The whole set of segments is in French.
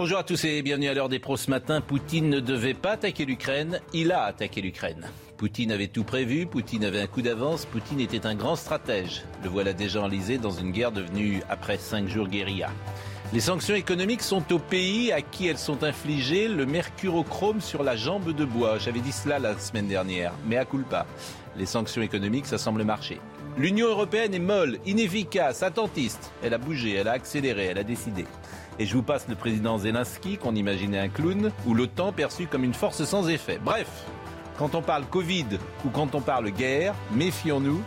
Bonjour à tous et bienvenue à l'heure des pros ce matin. Poutine ne devait pas attaquer l'Ukraine, il a attaqué l'Ukraine. Poutine avait tout prévu, Poutine avait un coup d'avance, Poutine était un grand stratège. Le voilà déjà enlisé dans une guerre devenue après cinq jours guérilla. Les sanctions économiques sont au pays à qui elles sont infligées le mercurochrome sur la jambe de bois. J'avais dit cela la semaine dernière, mais à culpa. Les sanctions économiques, ça semble marcher. L'Union européenne est molle, inefficace, attentiste. Elle a bougé, elle a accéléré, elle a décidé. Et je vous passe le président Zelensky, qu'on imaginait un clown, ou l'OTAN perçu comme une force sans effet. Bref, quand on parle Covid ou quand on parle guerre, méfions-nous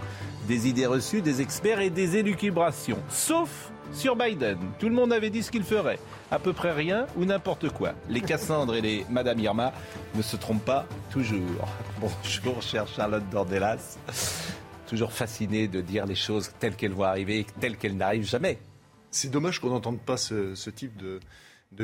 des idées reçues des experts et des élucubrations. Sauf sur Biden. Tout le monde avait dit ce qu'il ferait. À peu près rien ou n'importe quoi. Les Cassandres et les Madame Irma ne se trompent pas toujours. Bonjour, chère Charlotte Dordelas. Toujours fascinée de dire les choses telles qu'elles vont arriver et telles qu'elles n'arrivent jamais. C'est dommage qu'on n'entende pas ce, type de,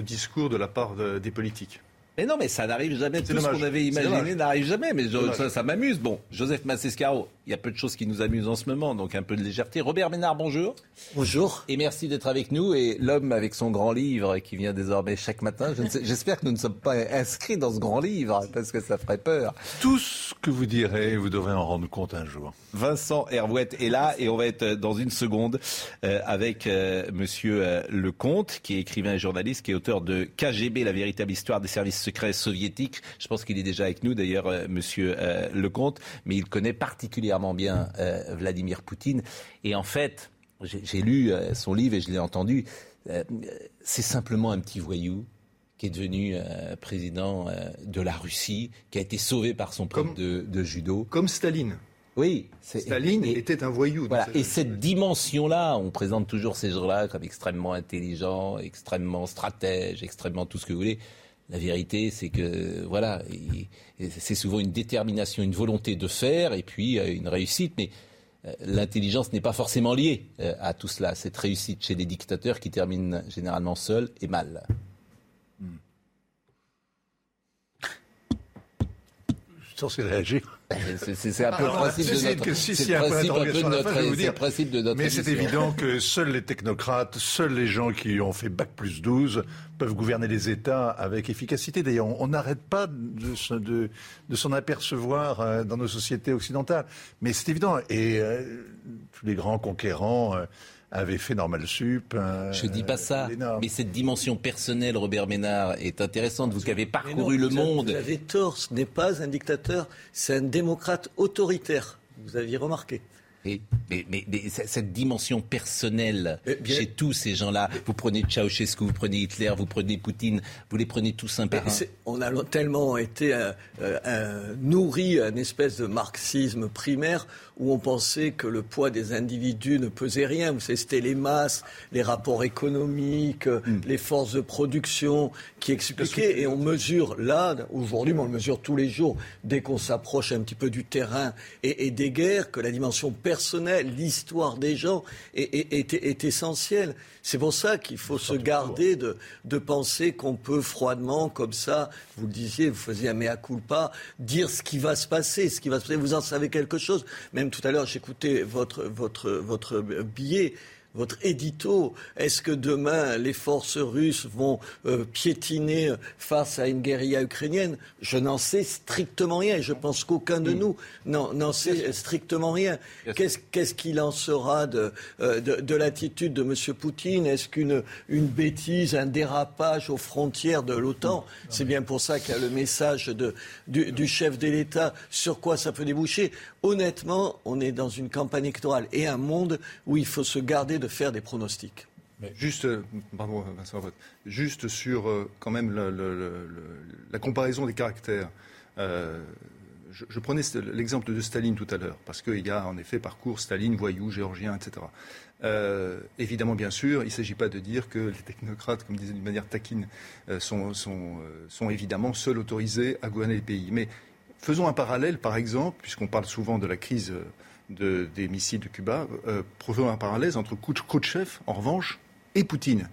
discours de la part de- des politiques. Mais non, mais ça n'arrive jamais. Tout C'est ce dommage. qu'on avait imaginé dommage. n'arrive jamais. Mais je- dommage. ça, ça m'amuse. Bon, Joseph Massescaro, il y a peu de choses qui nous amusent en ce moment, donc un peu de légèreté. Robert Ménard, bonjour. Bonjour. Et merci d'être avec nous. Et l'homme avec son grand livre qui vient désormais chaque matin, je j'espère que nous ne sommes pas inscrits dans ce grand livre, parce que ça ferait peur. Tout ce que vous direz, vous devrez en rendre compte un jour. Vincent Hervouette est là et on va être dans une seconde euh, avec euh, Monsieur euh, Lecomte, qui est écrivain et journaliste, qui est auteur de KGB, la véritable histoire des services secrets soviétiques. Je pense qu'il est déjà avec nous, d'ailleurs, euh, Monsieur euh, Lecomte, mais il connaît particulièrement bien euh, Vladimir Poutine. Et en fait, j'ai lu euh, son livre et je l'ai entendu. euh, C'est simplement un petit voyou qui est devenu président de la Russie, qui a été sauvé par son prof de, de judo. Comme Staline. Oui, Staline et- était un voyou. voilà. Et cette dimension-là, on présente toujours ces gens-là comme extrêmement intelligents, extrêmement stratèges, extrêmement tout ce que vous voulez. La vérité, c'est que voilà, c'est souvent une détermination, une volonté de faire, et puis euh, une réussite. Mais euh, l'intelligence n'est pas forcément liée euh, à tout cela. Cette réussite chez les dictateurs qui terminent généralement seuls et mal. Je suis censé réagir. C'est un peu le principe de notre. c'est si, le principe de notre. Mais c'est évident que seuls les technocrates, seuls les gens qui ont fait Bac plus 12 peuvent gouverner les États avec efficacité. D'ailleurs, on n'arrête pas de, se- de- de s'en apercevoir euh, dans nos sociétés occidentales. Mais c'est évident. Et euh, tous les grands conquérants euh, avaient fait Normal Sup. euh, Je dis pas ça, mais cette dimension personnelle, Robert Ménard, est intéressante. Vous qui avez parcouru non, le vous monde. Vous avez tort, ce n'est pas un dictateur, c'est un démocrate autoritaire. Vous aviez remarqué. Et- mais, mais- mais c- cette dimension personnelle Eh bien- chez tous ces gens-là, vous prenez Ceausescu, vous prenez Hitler, vous prenez Poutine, vous les prenez tous un par un. C'est- On a tellement été euh, euh, euh, nourri à une espèce de marxisme primaire où on pensait que le poids des individus ne pesait rien. Vous savez, c'était les masses, les rapports économiques, euh, Hmm. les forces de production qui expliquaient. Et on mesure là, aujourd'hui, mais on le mesure tous les jours, dès qu'on s'approche un petit peu du terrain et, et des guerres, que la dimension personnelle, l'histoire des gens est, est- est- est essentielle. C'est pour ça qu'il faut se garder de, de penser qu'on peut froidement, comme ça, vous le disiez, vous faisiez un mea culpa, dire ce qui va se passer, ce qui va se passer. Vous en savez quelque chose. Même tout à l'heure, j'écoutais votre, votre, votre billet. Votre édito, est-ce que demain les forces russes vont euh, piétiner face à une guérilla ukrainienne? Je n'en sais strictement rien. Et je pense qu'aucun de nous n'en sait strictement rien. Qu'est-ce qu'il en sera de, euh, de, de l'attitude de M. Poutine? Est-ce qu'une une bêtise, un dérapage aux frontières de l'OTAN? C'est bien pour ça qu'il y a le message de, du, du chef de l'État. Sur quoi ça peut déboucher? Honnêtement, on est dans une campagne électorale et un monde où il faut se garder de faire des pronostics. Juste, euh, pardon, juste sur euh, quand même la comparaison des caractères. Euh, je, prenais l'exemple de Staline tout à l'heure, parce qu'il y a en effet parcours Staline, voyou, géorgien, etc. Évidemment, bien sûr, il ne s'agit pas de dire que les technocrates, comme disait d'une manière taquine, sont, sont, évidemment seuls autorisés à gouverner les pays. Mais faisons un parallèle, par exemple, puisqu'on parle souvent de la crise de, des missiles de Cuba, faisons un parallèle entre Khrouchtchev, en revanche, et Poutine.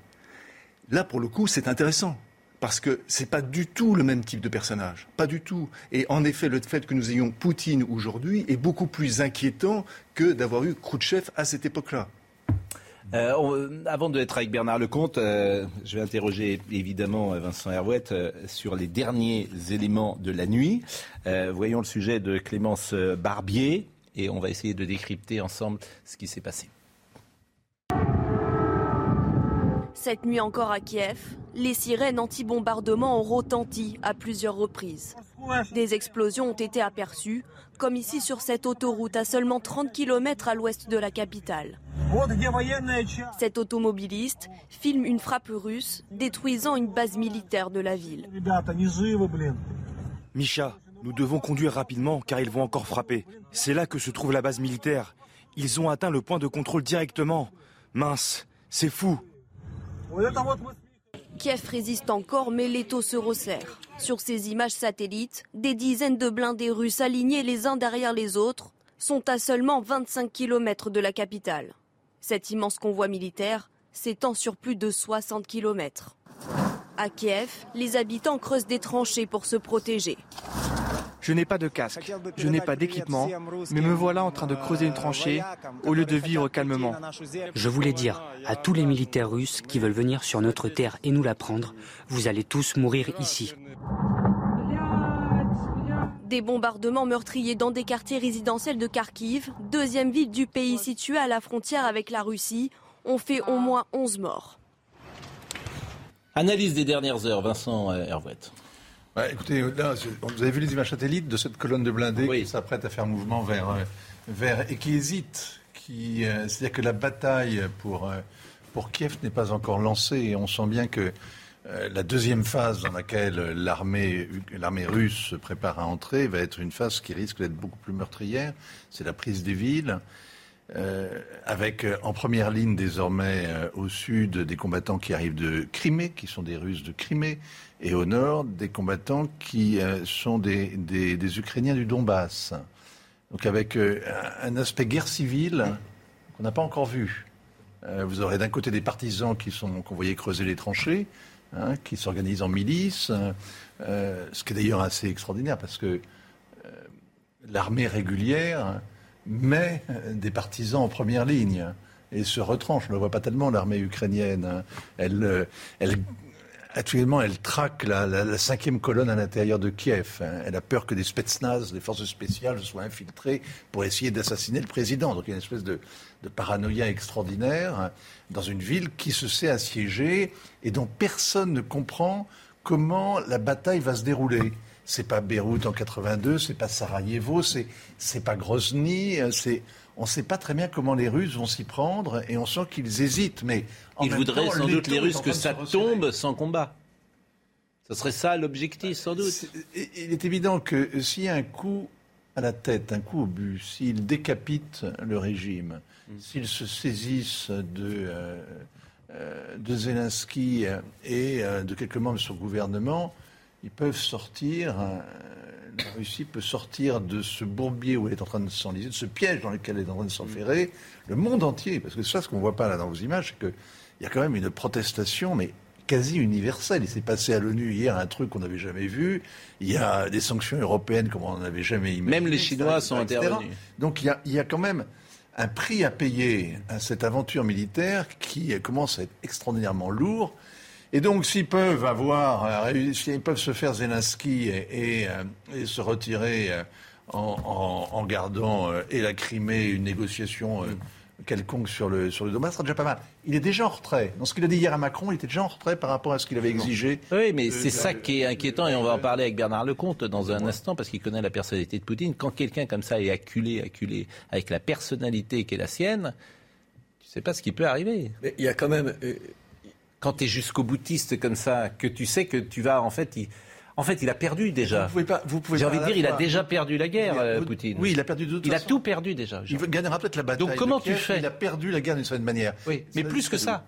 Là, pour le coup, c'est intéressant. Parce que ce n'est pas du tout le même type de personnage. Pas du tout. Et en effet, le fait que nous ayons Poutine aujourd'hui est beaucoup plus inquiétant que d'avoir eu Khrouchtchev à cette époque-là. Euh, avant d'être avec Bernard Lecomte, euh, je vais interroger évidemment Vincent Herouette euh, sur les derniers éléments de la nuit. voyons le sujet de Clémence Barbier et on va essayer de décrypter ensemble ce qui s'est passé. Cette nuit encore à Kiev, les sirènes anti-bombardement ont retenti à plusieurs reprises. Des explosions ont été aperçues, comme ici sur cette autoroute à seulement 30 km à l'ouest de la capitale. Cet automobiliste filme une frappe russe détruisant une base militaire de la ville. Misha, nous devons conduire rapidement car ils vont encore frapper. C'est là que se trouve la base militaire. Ils ont atteint le point de contrôle directement. Mince, c'est fou. Kiev résiste encore, mais l'étau se resserre. Sur ces images satellites, des dizaines de blindés russes alignés les uns derrière les autres sont à seulement 25 km de la capitale. Cet immense convoi militaire s'étend sur plus de 60 km. À Kiev, les habitants creusent des tranchées pour se protéger. Je n'ai pas de casque, je n'ai pas d'équipement, mais me voilà en train de creuser une tranchée au lieu de vivre calmement. Je voulais dire à tous les militaires russes qui veulent venir sur notre terre et nous la prendre, vous allez tous mourir ici. Des bombardements meurtriers dans des quartiers résidentiels de Kharkiv, deuxième ville du pays située à la frontière avec la Russie, ont fait au moins 11 morts. Analyse des dernières heures, Vincent Hervouette. Bah, écoutez, là, vous avez vu les images satellites de cette colonne de blindés qui s'apprête à faire mouvement vers, euh, vers et qui hésite. Qui, euh, c'est-à-dire que la bataille pour, euh, pour Kiev n'est pas encore lancée et on sent bien que la deuxième phase dans laquelle l'armée, l'armée russe se prépare à entrer va être une phase qui risque d'être beaucoup plus meurtrière. C'est la prise des villes. Avec en première ligne désormais au sud des combattants qui arrivent de Crimée, qui sont des Russes de Crimée, et au nord des combattants qui euh, sont des, Ukrainiens du Donbass. Donc avec euh, un aspect guerre civile qu'on n'a pas encore vu. Euh, vous aurez d'un côté des partisans qui sont qu'on voyait creuser les tranchées, hein, qui s'organisent en milices, ce qui est d'ailleurs assez extraordinaire parce que l'armée régulière met des partisans en première ligne et se retranche. On ne le voit pas tellement, l'armée ukrainienne. Hein. Elle, elle Actuellement, elle traque la, cinquième colonne à l'intérieur de Kiev. Hein. Elle a peur que des spetsnaz, des forces spéciales, soient infiltrées pour essayer d'assassiner le président. Donc il y a une espèce de, paranoïa extraordinaire hein, dans une ville qui se sait assiégée et dont personne ne comprend comment la bataille va se dérouler. C'est pas Beyrouth en 82, c'est pas Sarajevo, c'est c'est pas Grozny, c'est on ne sait pas très bien comment les Russes vont s'y prendre et on sent qu'ils hésitent. Mais ils voudraient sans doute les Russes que ça tombe sans combat. Ce serait ça l'objectif, sans doute. il est évident que s'il y a un coup à la tête, un coup au but, s'ils décapitent le régime, mm. s'ils se saisissent de, euh, euh, de Zelensky et euh, de quelques membres de son gouvernement, ils peuvent sortir la Russie peut sortir de ce bourbier où elle est en train de s'enliser, de ce piège dans lequel elle est en train de s'enferrer, le monde entier. Parce que ça, ce qu'on ne voit pas là dans vos images, c'est qu'il y a quand même une protestation, mais quasi universelle. Il s'est passé à l'ONU hier un truc qu'on n'avait jamais vu. Il y a des sanctions européennes comme on n'en avait jamais imaginé. Même les Chinois sont intervenus. Donc il y, a, il y a quand même un prix à payer à cette aventure militaire qui commence à être extraordinairement lourd. Et donc, s'ils peuvent avoir, euh, s'ils peuvent se faire Zelensky et, euh, se retirer euh, en, gardant et la Crimée, une négociation quelconque sur le, sur le Donbass, ce sera déjà pas mal. Il est déjà en retrait. Dans ce qu'il a dit hier à Macron, il était déjà en retrait par rapport à ce qu'il avait exigé. Oui, mais c'est ça qui est inquiétant, et on va en parler avec Bernard Lecomte dans un instant, parce qu'il connaît la personnalité de Poutine. Quand quelqu'un comme ça est acculé, acculé, avec la personnalité qui est la sienne, tu sais pas ce qui peut arriver. Mais il y a quand même quand tu es jusqu'au boutiste comme ça, que tu sais que tu vas en fait. En fait, il a perdu déjà. Vous pouvez pas, vous pouvez J'ai envie de dire, il a déjà perdu la guerre, euh, vous- Poutine. Oui, il a perdu de toute Il a tout perdu déjà. Il gagnera peut-être la bataille. Donc comment Kiev, tu fais Il a perdu la guerre d'une certaine manière. Oui, mais plus que ça.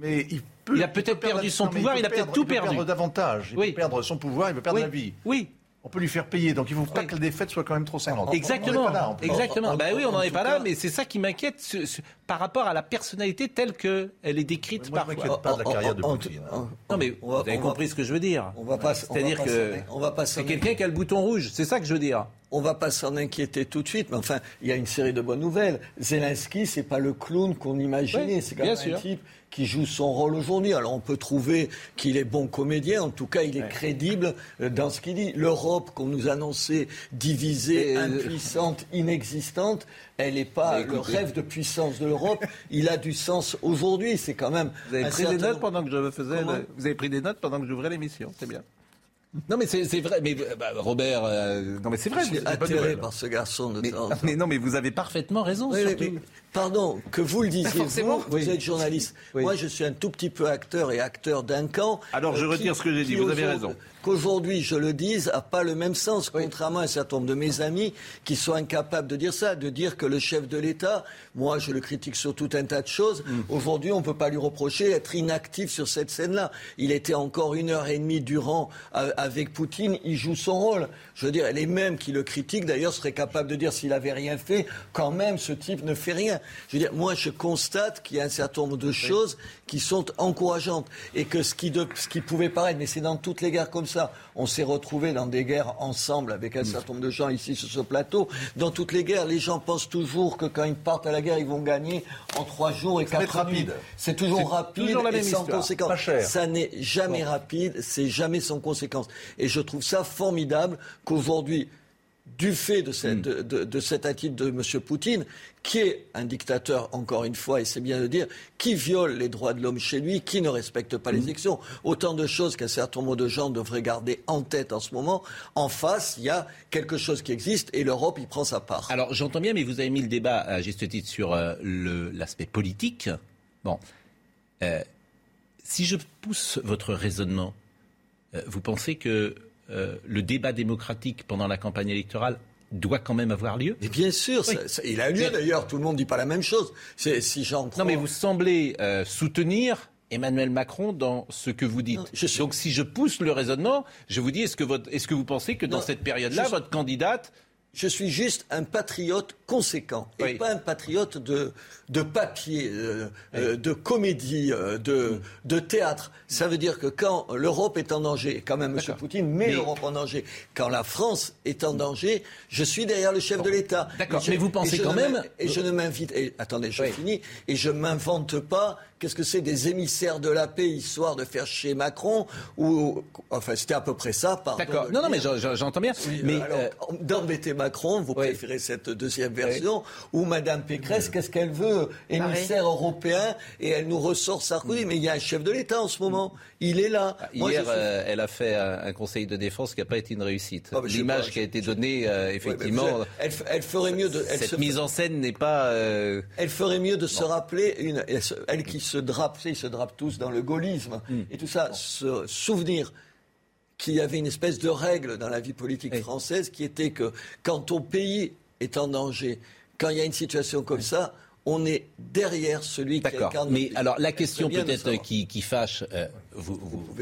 Mais il peut. Il a peut-être peut perdre- perdu son non, pouvoir, peut il a peut-être tout il peut perdu. perdre davantage. Il Oui. peut perdre son pouvoir, il peut perdre Oui, la vie. oui. On peut lui faire payer. Donc il ne faut pas Oui. que la défaite soit quand même trop cinglante. Exactement, On n'en est pas là, on peut- exactement. en- bah oui, on n'en en est pas là, cas- mais c'est ça qui m'inquiète ce- ce- par rapport à la personnalité telle que elle est décrite Moi, je parfois. m'inquiète pas de la carrière de Poutine. hein. Non mais On va- vous avez on va- compris ce que je veux dire. On va pas, C'est-à-dire pas que s'en- on va pas s'en- c'est quelqu'un qui a le bouton rouge. C'est ça que je veux dire. On va pas s'en inquiéter tout de suite, mais enfin, il y a une série de bonnes nouvelles. Zelensky, c'est pas le clown qu'on imaginait, Oui, c'est quand bien même sûr. un type qui joue son rôle aujourd'hui. Alors on peut trouver qu'il est bon comédien, en tout cas il est crédible euh, dans ce qu'il dit. L'Europe qu'on nous annonçait divisée, euh, impuissante, inexistante, elle n'est pas le rêve de puissance de l'Europe. il a du sens aujourd'hui. C'est quand même. Vous avez pris des notes pendant que je faisais. Le- Vous avez pris des notes pendant que j'ouvrais l'émission. C'est bien. Non mais c'est vrai. Mais euh, bah, Robert, euh, non mais c'est vrai. Je suis nouvelle. par ce garçon de Mais, temps mais non mais vous avez parfaitement raison. Oui, oui, surtout. mais, pardon, que vous le disiez, vous, vous êtes journaliste. Oui. Moi, je suis un tout petit peu acteur et acteur d'un camp. Alors, je euh, retire ce que j'ai dit, vous avez raison. Qu'aujourd'hui, je le dise, n'a pas le même sens, contrairement à un certain nombre de mes amis qui sont incapables de dire ça, de dire que le chef de l'État, moi, je le critique sur tout un tas de choses. Mm. Aujourd'hui, on ne peut pas lui reprocher d'être inactif sur cette scène-là. Il était encore une heure et demie durant euh, avec Poutine, il joue son rôle. Je veux dire, les mêmes qui le critiquent, d'ailleurs, seraient capables de dire s'il avait rien fait, quand même, ce type ne fait rien. Je veux dire, moi, je constate qu'il y a un certain nombre de choses qui sont encourageantes et que ce qui, de- ce qui pouvait paraître, mais c'est dans toutes les guerres comme ça. On s'est retrouvés dans des guerres ensemble avec un certain nombre de gens ici sur ce plateau. Dans toutes les guerres, les gens pensent toujours que quand ils partent à la guerre, ils vont gagner en trois jours et quatre rapide. C'est toujours rapide toujours la et sans histoire. conséquence. Pas cher. Ça n'est jamais rapide, c'est jamais sans conséquence. Et je trouve ça formidable qu'aujourd'hui, du fait de cette, de, de- de cette attitude de M. Poutine, qui est un dictateur, encore une fois, et c'est bien de dire, qui viole les droits de l'homme chez lui, qui ne respecte pas les élections, autant de choses qu'un certain nombre de gens devraient garder en tête en ce moment. En face, il y a quelque chose qui existe et l'Europe y prend sa part. Alors j'entends bien, mais vous avez mis le débat à juste titre sur euh, l'aspect politique. Bon, Euh, si je pousse votre raisonnement, euh, vous pensez que euh, le débat démocratique pendant la campagne électorale doit quand même avoir lieu Mais bien sûr, Oui. ça- ça- il a lieu d'ailleurs, tout le monde ne dit pas la même chose. Si j'en. Non, mais vous semblez euh, soutenir Emmanuel Macron dans ce que vous dites. Non, je suis- Donc si je pousse le raisonnement, je vous dis, est-ce que, votre- est-ce que vous pensez que dans cette période-là, je- votre candidate... Je suis juste un patriote conséquent et Oui. pas un patriote de, de papier, euh, euh, de comédie, euh, de, de théâtre. Ça veut dire que quand l'Europe est en danger, quand même M. Poutine met Mais- l'Europe en danger, quand la France est en danger, je suis derrière le chef de l'État. D'accord, mais vous pensez quand même- Et je ne m'invite... et- Attendez, je Oui. finis. Et je m'invente pas... Qu'est-ce que c'est des émissaires de la paix, histoire de faire chier Macron ou Enfin, c'était à peu près ça, pardon. D'accord. Non, non, mais j'entends bien. Oui, mais euh, alors, euh, d'embêter Macron, vous Oui. préférez cette deuxième version, où Madame Pécresse, qu'est-ce qu'elle veut? Émissaire européen, et elle nous ressort Sarkozy. Mais il y a un chef de l'État en ce moment. Il est là. Moi, Hier, suis- euh, elle a fait un, un conseil de défense qui n'a pas été une réussite. Ah, je sais L'image qui a été donnée, euh, effectivement, elle, ferait mieux de. Elle, cette se- mise en scène n'est pas. euh, elle ferait mieux de se rappeler, une, elle qui se drape, tu sais, ils se drapent tous dans le gaullisme, Hmm. et tout ça, se souvenir qu'il y avait une espèce de règle dans la vie politique Oui. française qui était que quand ton pays est en danger, quand il y a une situation comme ça, on est derrière celui qui incarne. Mais alors la question peut-être qui, qui fâche, euh, vous,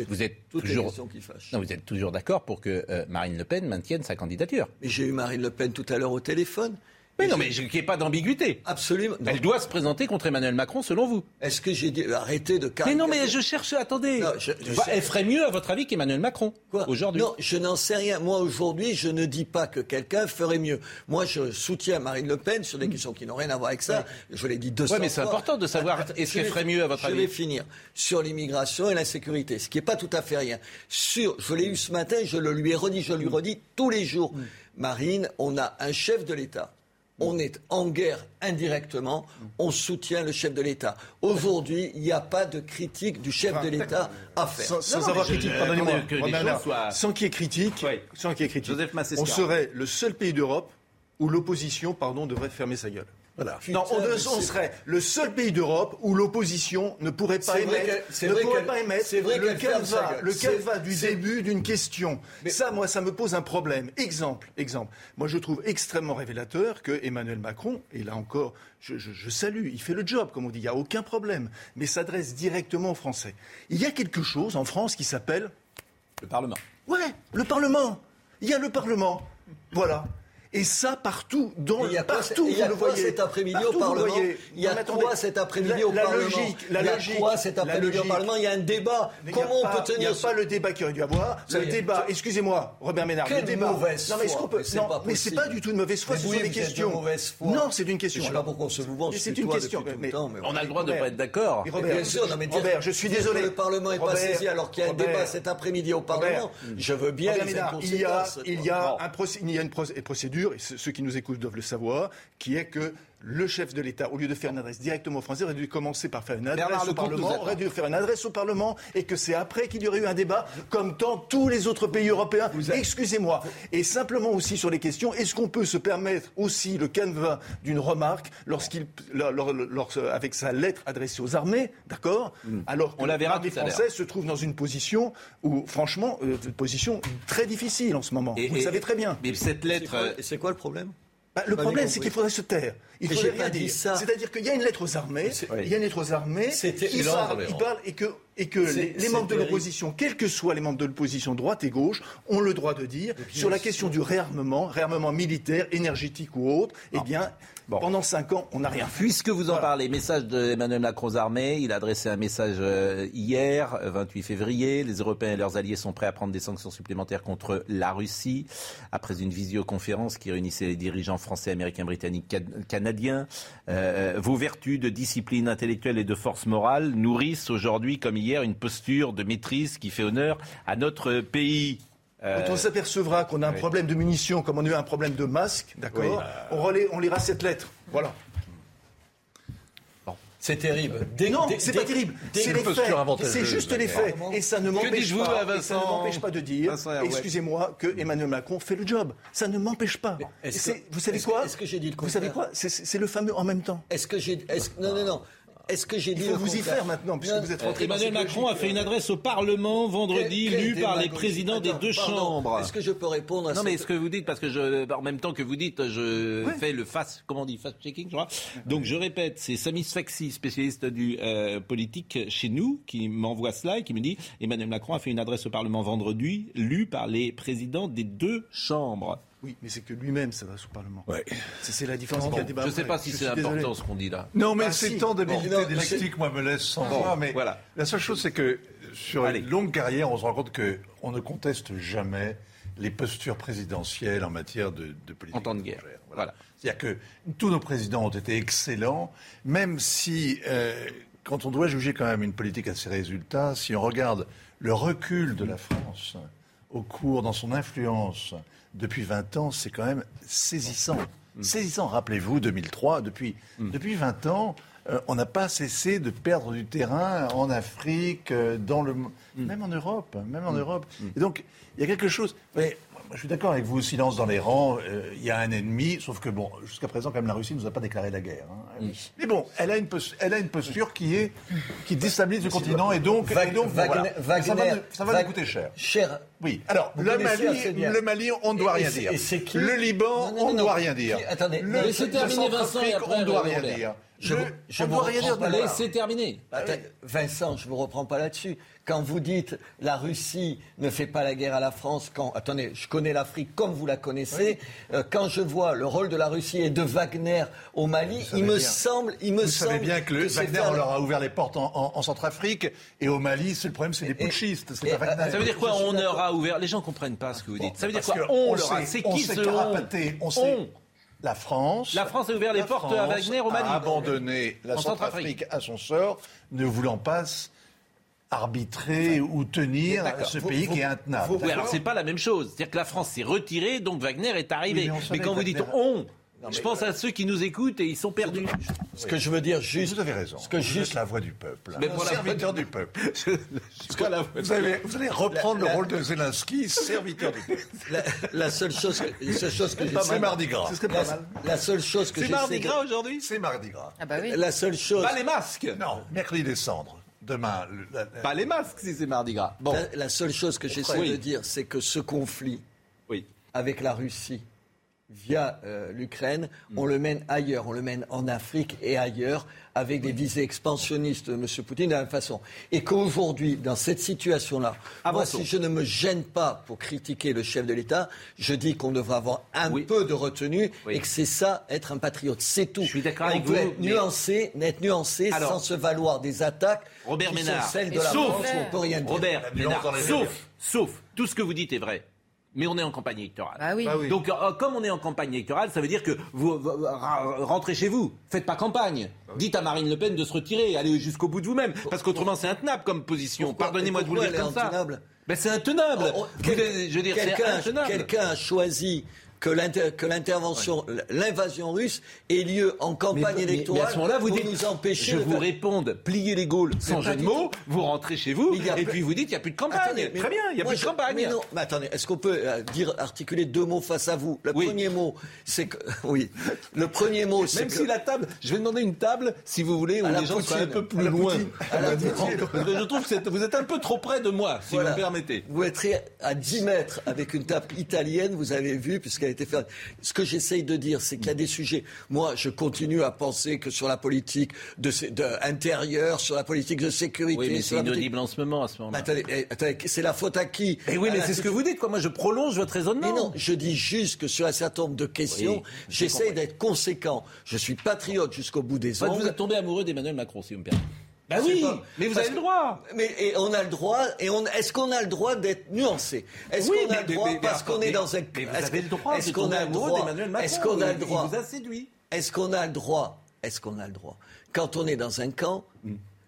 vous, êtes toujours. qui. Non, vous êtes toujours d'accord pour que euh, Marine Le Pen maintienne sa candidature. Mais j'ai eu Marine Le Pen tout à l'heure au téléphone. Mais non, je- mais je- qu'il n'y ait pas d'ambiguïté. Absolument. Elle doit se présenter contre Emmanuel Macron, selon vous. Est-ce que j'ai dit arrêtez de Mais non, mais je cherche. Attendez. Non, je- je Bah, elle ferait mieux, à votre avis, qu'Emmanuel Macron Quoi aujourd'hui. Non, je n'en sais rien. Moi, aujourd'hui, je ne dis pas que quelqu'un ferait mieux. Moi, je soutiens Marine Le Pen sur des questions qui n'ont rien à voir avec ça. Je l'ai dit 200 Ouais, mais c'est important de savoir est-ce je qu'elle ferait mieux, à votre je avis vais finir. Sur l'immigration et l'insécurité, ce qui n'est pas tout à fait rien. Sur, je l'ai eu ce matin, je le lui ai redit, je lui redis tous les jours. Mm. Marine, on a un chef de l'État. On est en guerre indirectement, on soutient le chef de l'État. Aujourd'hui, il n'y a pas de critique du chef de l'État à faire. Sans, sans non, avoir critique, euh, pardonnez-moi, soient- sans qu'il y ait critique, Oui. sans qu'il y ait critique, on serait le seul pays d'Europe où l'opposition, pardon, devrait fermer sa gueule. Voilà. Non, on, serait le seul pays d'Europe où l'opposition ne pourrait pas émettre, qu'elle- c'est ne vrai pourrait qu'elle- pas émettre c'est vrai le gueule. le du début d'une question. Mais- Ça, moi, ça me pose un problème. Exemple, exemple. Moi, je trouve extrêmement révélateur que Emmanuel Macron, et là encore, je, je- je salue, il fait le job, comme on dit, il n'y a aucun problème, mais s'adresse directement aux Français. Il y a quelque chose en France qui s'appelle Le Parlement. Ouais, le Parlement. Il y a le Parlement. Voilà. Et ça, partout, dans Et il y a quoi, partout, vous le voyez. cet après-midi au Parlement. Il y a quoi cet après-midi au la Parlement logique, la Il y a quoi cet après-midi au. Parlement Il y a un débat. Comment on peut Il n'y a tenir pas le débat qu'il aurait dû avoir. Le débat. Excusez-moi, Robert Ménard. Le débat. mauvaise non, mais est-ce foi. qu'on peut c'est Non, pas mais c'est possible. pas du tout de mauvaise foi. Ce sont des questions. Non, c'est une question. Je sais pas pourquoi on se vous venge. C'est une question. le On a le droit de ne pas être d'accord. Bien sûr, non, mais dire- Robert, je suis désolé. le Parlement n'est pas saisi alors qu'il y a un débat cet après-midi au Parlement. Je veux bien les il y a, une procé- et ceux qui nous écoutent doivent le savoir, qui est que le chef de l'État, au lieu de faire une adresse directement aux Français, aurait dû commencer par faire une adresse Bernard au Lecomte Parlement, aurait dû faire une adresse au Parlement, et que c'est après qu'il y aurait eu un débat, comme dans tous les autres pays européens. Excusez-moi. Et simplement aussi sur les questions, est-ce qu'on peut se permettre aussi le canevas d'une remarque lorsqu'il, lors- lors- lors- avec sa lettre adressée aux armées, d'accord Alors que Hmm. On la verra l'heure. française se trouve dans une position où, franchement, euh, une position très difficile en ce moment. Et- Vous le savez très bien. Mais cette C'est lettre. quoi- euh, C'est quoi le problème? Bah, le Pas problème, c'est qu'il faudrait se taire. Il faudrait rien dire. C'est-à-dire qu'il y a une lettre aux armées, il y a une lettre aux armées, énorme, parle, Laurent. il parle et que, et que C'est- les, les membres de l'opposition, quels que soient les membres de l'opposition, droite et gauche, ont le droit de dire sur la question du réarmement, réarmement militaire, énergétique ou autre, eh bien, pendant cinq ans, on n'a rien fait. Puisque vous en Voilà. parlez, message d'Emmanuel Macron aux armées. Il a adressé un message euh, hier, euh, 28 février. Les Européens et leurs alliés sont prêts à prendre des sanctions supplémentaires contre la Russie. Après une visioconférence qui réunissait les dirigeants français, américains, britanniques, can- canadiens. Euh, vos vertus de discipline intellectuelle et de force morale nourrissent aujourd'hui, comme hier, une posture de maîtrise qui fait honneur à notre pays. Euh, Quand on s'apercevra qu'on a un problème de munitions, comme on a eu un problème de masques, d'accord, on, on lira cette lettre. Voilà. C'est terrible. Dès- Non, c'est pas terrible. C'est les faits. juste les faits. Et ça ne m'empêche pas, à et ça ne Vincent- m'empêche pas de dire, excusez-moi, que Emmanuel Macron fait le job. Ça ne m'empêche pas. Que- vous savez que- quoi que j'ai dit le Vous savez quoi? C'est- le fameux en même temps. Est-ce que j'ai. Non, non, non. Est-ce que j'ai Il dit faut le vous y faire maintenant, puisque Non, vous êtes rentré Emmanuel Macron a fait une adresse au Parlement vendredi, lue par les présidents des deux pardon. chambres. Est-ce que je peux répondre à Non, mais cette- ce que vous dites, parce que je, en même temps que vous dites, je fais le fast, comment on dit, fast checking, je crois. Donc je répète, c'est Samis Faxi, spécialiste du euh, politique chez nous, qui m'envoie cela et qui me dit Emmanuel Macron a fait une adresse au Parlement vendredi, lue par les présidents des deux chambres. Oui, mais c'est que lui-même s'adresse au Parlement. Ouais. C'est c'est la différence. qu'il y a débat je ne sais pas si c'est désolé. important ce qu'on dit là. Non, mais Ah, ces si. temps d'habilité Bon, non, dialectique, moi, me laisse sans Bon, voix. Mais voilà. la seule chose, c'est que sur Allez. une longue carrière, on se rend compte qu'on ne conteste jamais les postures présidentielles en matière de, de politique En temps de guerre. Voilà. C'est-à-dire que tous nos présidents ont été excellents, même si, euh, quand on doit juger quand même une politique à ses résultats, si on regarde le recul de la France au cours, dans son influence depuis 20 ans, c'est quand même saisissant. Saisissant, rappelez-vous, 2003, depuis, depuis 20 ans, euh, on n'a pas cessé de perdre du terrain en Afrique, euh, dans le, même en Europe, même en Europe. Et donc, il y a quelque chose. mais, je suis d'accord avec vous, silence dans les rangs, euh, il y a un ennemi, sauf que, bon, jusqu'à présent, quand même, la Russie ne nous a pas déclaré la guerre. hein. Mais bon, elle a, une pos- elle a une posture qui, est, qui déstabilise le continent, et donc, et Wagner- voilà. ça va, ça va nous coûter cher. Cher. Oui. Alors, le Mali, le Mali, on ne doit Et- rien et dire. et Le Liban, on ne doit rien dire. Attendez, le, laissez terminer Vincent et on ne doit rien dire. Je Le- je on ne vous doit rien dire. de les-. C'est terminé. Attends, Vincent, je ne vous reprends pas là-dessus. Quand vous dites la Russie ne fait pas la guerre à la France, quand attendez, je connais l'Afrique comme vous la connaissez. euh, quand je vois le rôle de la Russie et de Wagner au Mali, il me bien. semble, il me Vous semble savez bien que, le Wagner, on leur a ouvert les portes en, en- en Centrafrique et au Mali, c'est le problème, c'est des Et- putschistes. C'est et- pas Wagner. Ça veut dire quoi On leur a ouvert. Les gens comprennent pas ce que vous dites. Ça veut dire Parce quoi On on leur a. C'est on qui ce on carapaté, on s'est- On. La France. La France a ouvert les portes à Wagner au Mali. A abandonné la En Centrafrique à son sort, ne voulant pas arbitrer ou tenir ce pays qui est intenable. Oui, alors c'est pas la même chose. C'est-à-dire que la France s'est retirée, donc Wagner est arrivé. Oui, mais on quand vous dites Wagner- je pense à ceux qui nous écoutent et ils sont perdus. Ce que je veux dire juste. Vous avez raison. Ce que vous juste êtes la voix du peuple. Mais pour la serviteur du peuple. Ce que la- Vous allez, vous allez reprendre La- la- le rôle de Zelensky, serviteur du peuple. la, la seule chose, que, la seule chose que C'est mardi gras. la, la seule chose que C'est mardi gras aujourd'hui C'est mardi gras. Ah bah oui. La seule chose. Pas les masques Non, mercredi des cendres. Demain, le- la- la- Pas les masques si c'est mardi gras. Bon, La, la seule chose que j'essaie Oui. de dire, c'est que ce conflit oui. avec la Russie via euh, l'Ukraine, on le mène ailleurs, on le mène en Afrique et ailleurs, avec des visées expansionnistes de M. Poutine de la même façon. Et qu'aujourd'hui, dans cette situation-là, moi, si je ne me gêne pas pour critiquer le chef de l'État, je dis qu'on devrait avoir un Oui. peu de retenue Oui. et que c'est ça, être un patriote. C'est tout. Je suis d'accord Et avec on peut vous, être mais- nuancé, n'être nuancé Alors, sans se valoir des attaques Robert qui Ménard, sont celles de la sauf- France où on peut rien dire. Robert Ménard, sauf, sauf, tout ce que vous dites est vrai. Mais on est en campagne électorale. Bah oui. Bah oui. Donc, euh, comme on est en campagne électorale, ça veut dire que vous, rentrez chez vous. Faites pas campagne. Dites à Marine Le Pen de se retirer, allez jusqu'au bout de vous-même. Parce qu'autrement, c'est intenable comme position. Pardonnez-moi de vous le dire comme ça. Ben, c'est intenable. Oh, oh, quel- je veux dire, c'est quelqu'un, intenable. quelqu'un a choisi que l'inter- que l'intervention, l'invasion russe ait lieu en campagne mais- électorale mais à ce moment-là, vous dites, nous empêcher je vous faire- réponde, pliez les Gaules sans jeu de mots, vous rentrez chez vous, et puis vous dites, il n'y a plus de campagne. Attendez, Très bien, il n'y a plus de campagne. Mais non, mais attendez, est-ce qu'on peut euh, dire, articuler deux mots face à vous? Le Oui. premier mot, c'est que. Oui. Le premier mot, c'est Même que. si la table, je vais demander une table, si vous voulez, où les gens soient un peu plus loin. À la je trouve que vous êtes un peu trop près de moi, si Voilà. vous me permettez. Vous êtes à 10 mètres avec une table italienne, vous avez vu, puisqu'elle été faite. Ce que j'essaye de dire, c'est qu'il y a des sujets. Moi, je continue à penser que sur la politique de, intérieure, sur la politique de sécurité. Oui, mais c'est la politique- inaudible en ce moment, à ce Mais moment-là. attendez, eh, attendez, c'est la faute à qui? Eh oui, mais la c'est ce que vous dites, quoi. Moi, je prolonge votre raisonnement. Mais non, je dis juste que sur un certain nombre de questions, Oui, j'essaye d'être conséquent. Je suis patriote jusqu'au bout des ongles. vous êtes tombé amoureux d'Emmanuel Macron, si vous me permettez. Bah oui, pas. mais vous Parce avez le droit. Mais et on a le droit. Et on, est-ce qu'on a le droit d'être nuancé? Est-ce Oui, qu'on a le droit mais- mais- parce qu'on est dans un. mais vous est-ce avez le droit Est-ce qu'on a le droit. Est-ce qu'on a le droit Il vous a séduit. Est-ce qu'on a le droit Est-ce qu'on a le droit Quand on est dans un camp.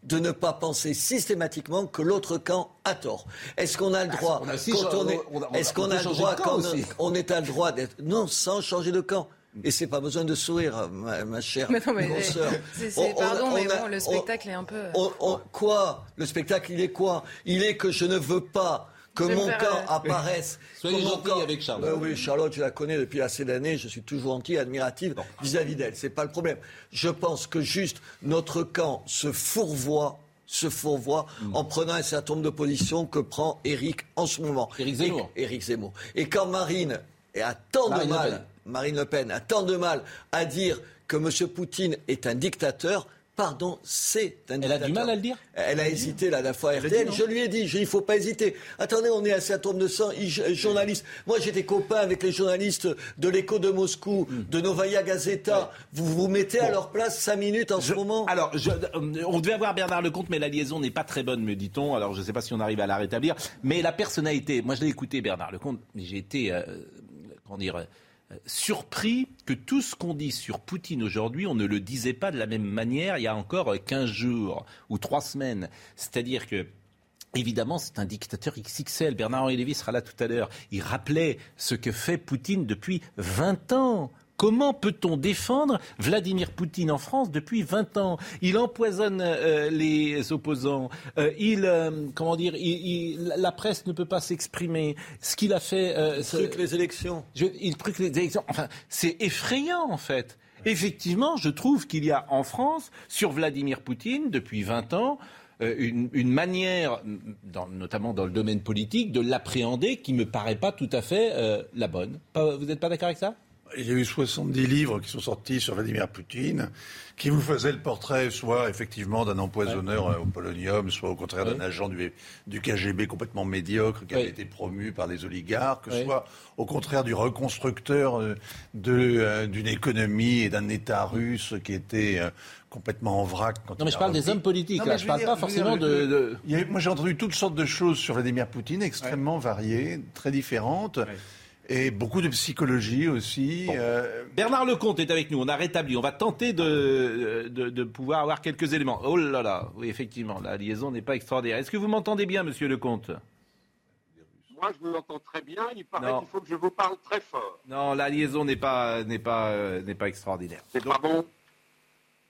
De ne pas penser systématiquement que l'autre camp a tort? Est-ce qu'on a le droit on a aussi quand cha- on est, on a- Est-ce a- qu'on a le droit quand on est à le droit d'être non sans changer de camp et c'est pas besoin de sourire, ma, ma chère Mais non, mais, consoeur. c'est- c'est- On- on- pardon, mais on a- bon, le on- spectacle est un peu. on- on- quoi? Le spectacle, il est quoi? Il est que je ne veux pas que Je mon faire, camp euh, apparaisse. Soyez gentil avec Charlotte. Euh, oui, Charlotte, je la connais depuis assez d'années. Je suis toujours gentil, admirative vis-à-vis d'elle. C'est pas le problème. Je pense que juste notre camp se fourvoie se fourvoie Hmm. en prenant un certain nombre de positions que prend Éric en ce moment. Éric Zemmour. Et, Éric Zemmour. Et quand Marine a tant Marine de mal. Marine Le Pen a tant de mal à dire que M. Poutine est un dictateur, pardon, c'est un Elle dictateur. a du mal à le dire Elle a hésité la dernière fois à RTL. Je lui ai dit, je- il ne faut pas hésiter. Attendez, on est à certain nombre de sang, i- journalistes. Moi, j'étais copain avec les journalistes de l'écho de Moscou, Hmm. de Novaya Gazeta. Vous vous mettez à leur place cinq minutes en Je- ce moment Alors, je- euh, on devait avoir Bernard Lecomte, mais la liaison n'est pas très bonne, me dit-on. Alors, je ne sais pas si on arrive à la rétablir. Mais la personnalité, moi je l'ai écouté, Bernard Lecomte, mais j'ai été, euh, comment dire, euh, surpris que tout ce qu'on dit sur Poutine aujourd'hui, on ne le disait pas de la même manière il y a encore euh, 15 jours ou 3 semaines. C'est-à-dire que Évidemment, c'est un dictateur XXL. Bernard-Henri Lévy sera là tout à l'heure. Il rappelait ce que fait Poutine depuis 20 ans. Comment peut-on défendre Vladimir Poutine en France depuis 20 ans? Il empoisonne euh, les opposants. Euh, il, euh, comment dire, il- il- la presse ne peut pas s'exprimer. Ce qu'il a fait, ce- Truc les élections. je- il truc les élections. Enfin, c'est effrayant en fait. Effectivement, je trouve qu'il y a en France, sur Vladimir Poutine, depuis 20 ans, une, une manière, dans- notamment dans le domaine politique, de l'appréhender qui me paraît pas tout à fait euh, la bonne. Pas- vous n'êtes pas d'accord avec ça? Il y a eu 70 livres qui sont sortis sur Vladimir Poutine, qui vous faisaient le portrait soit effectivement d'un empoisonneur euh, au polonium, soit au contraire d'un agent du, du KGB complètement médiocre qui avait été promu par des oligarques, soit au contraire du reconstructeur euh, euh, d'une économie et d'un État russe qui était euh, complètement en vrac. Quand Non, mais je parle des hommes politiques, Non, là. Je veux parle dire- pas forcément dire, de- le- de- il y a eu- moi, j'ai entendu toutes sortes de choses sur Vladimir Poutine, extrêmement variées, très différentes. Et beaucoup de psychologie aussi. euh, Bernard Lecomte est avec nous, on a rétabli, on va tenter de, de, de pouvoir avoir quelques éléments. Oh là là, oui effectivement, la liaison n'est pas extraordinaire. Est-ce que vous m'entendez bien, monsieur Lecomte? Moi, je vous entends très bien. Il paraît qu'il faut que je vous parle très fort. Non, la liaison n'est pas, n'est pas, euh, n'est pas extraordinaire. C'est pas bon?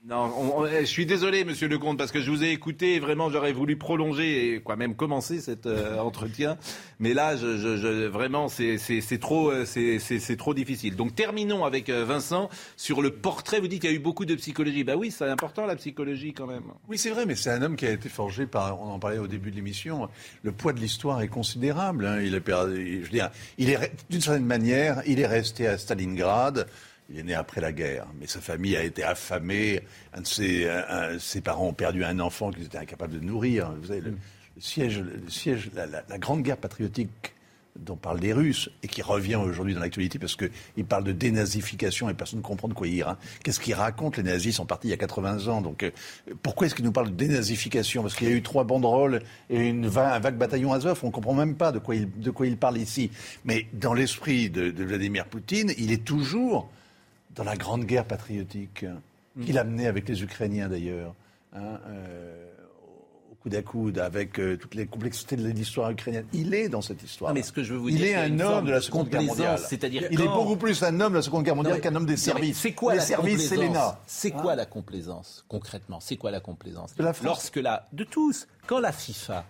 Non, je suis désolé, Monsieur Lecomte, parce que je vous ai écouté et vraiment j'aurais voulu prolonger et quoi même commencer cet euh, entretien, mais là, vraiment, c'est trop, euh, c'est trop difficile. Donc terminons avec euh, Vincent sur le portrait. Vous dites qu'il y a eu beaucoup de psychologie. Bah oui, c'est important la psychologie quand même. Oui, c'est vrai, mais c'est un homme qui a été forgé par. On en parlait au début de l'émission. Le poids de l'histoire est considérable. Hein. Il est, je veux dire, il est d'une certaine manière, il est resté à Stalingrad. Il est né après la guerre, mais sa famille a été affamée. Un de ses, parents ont perdu un enfant qu'ils étaient incapables de nourrir. Vous savez, le, siège, la, grande guerre patriotique dont parlent les Russes et qui revient aujourd'hui dans l'actualité parce qu'ils parlent de dénazification et personne ne comprend de quoi il Qu'est-ce qu'ils racontent Les nazis sont partis il y a 80 ans. Donc euh, pourquoi est-ce qu'ils nous parlent de dénazification? Parce qu'il y a eu trois banderoles et un vague bataillon Azov. On ne comprend même pas de quoi, il, de quoi il parle ici. Mais dans l'esprit de Vladimir Poutine, il est toujours dans la grande guerre patriotique mm. qu'il a menée avec les Ukrainiens d'ailleurs, hein, euh, au coude à coude, avec euh, toutes les complexités de l'histoire ukrainienne. Il est dans cette histoire. mais ce que je veux vous il est un homme de la Seconde Guerre mondiale. C'est-à-dire il est beaucoup plus un homme de la Seconde Guerre mondiale qu'un homme des services. C'est quoi les la services C'est quoi la complaisance concrètement? C'est quoi la complaisance? Lorsque la de tous, quand la FIFA,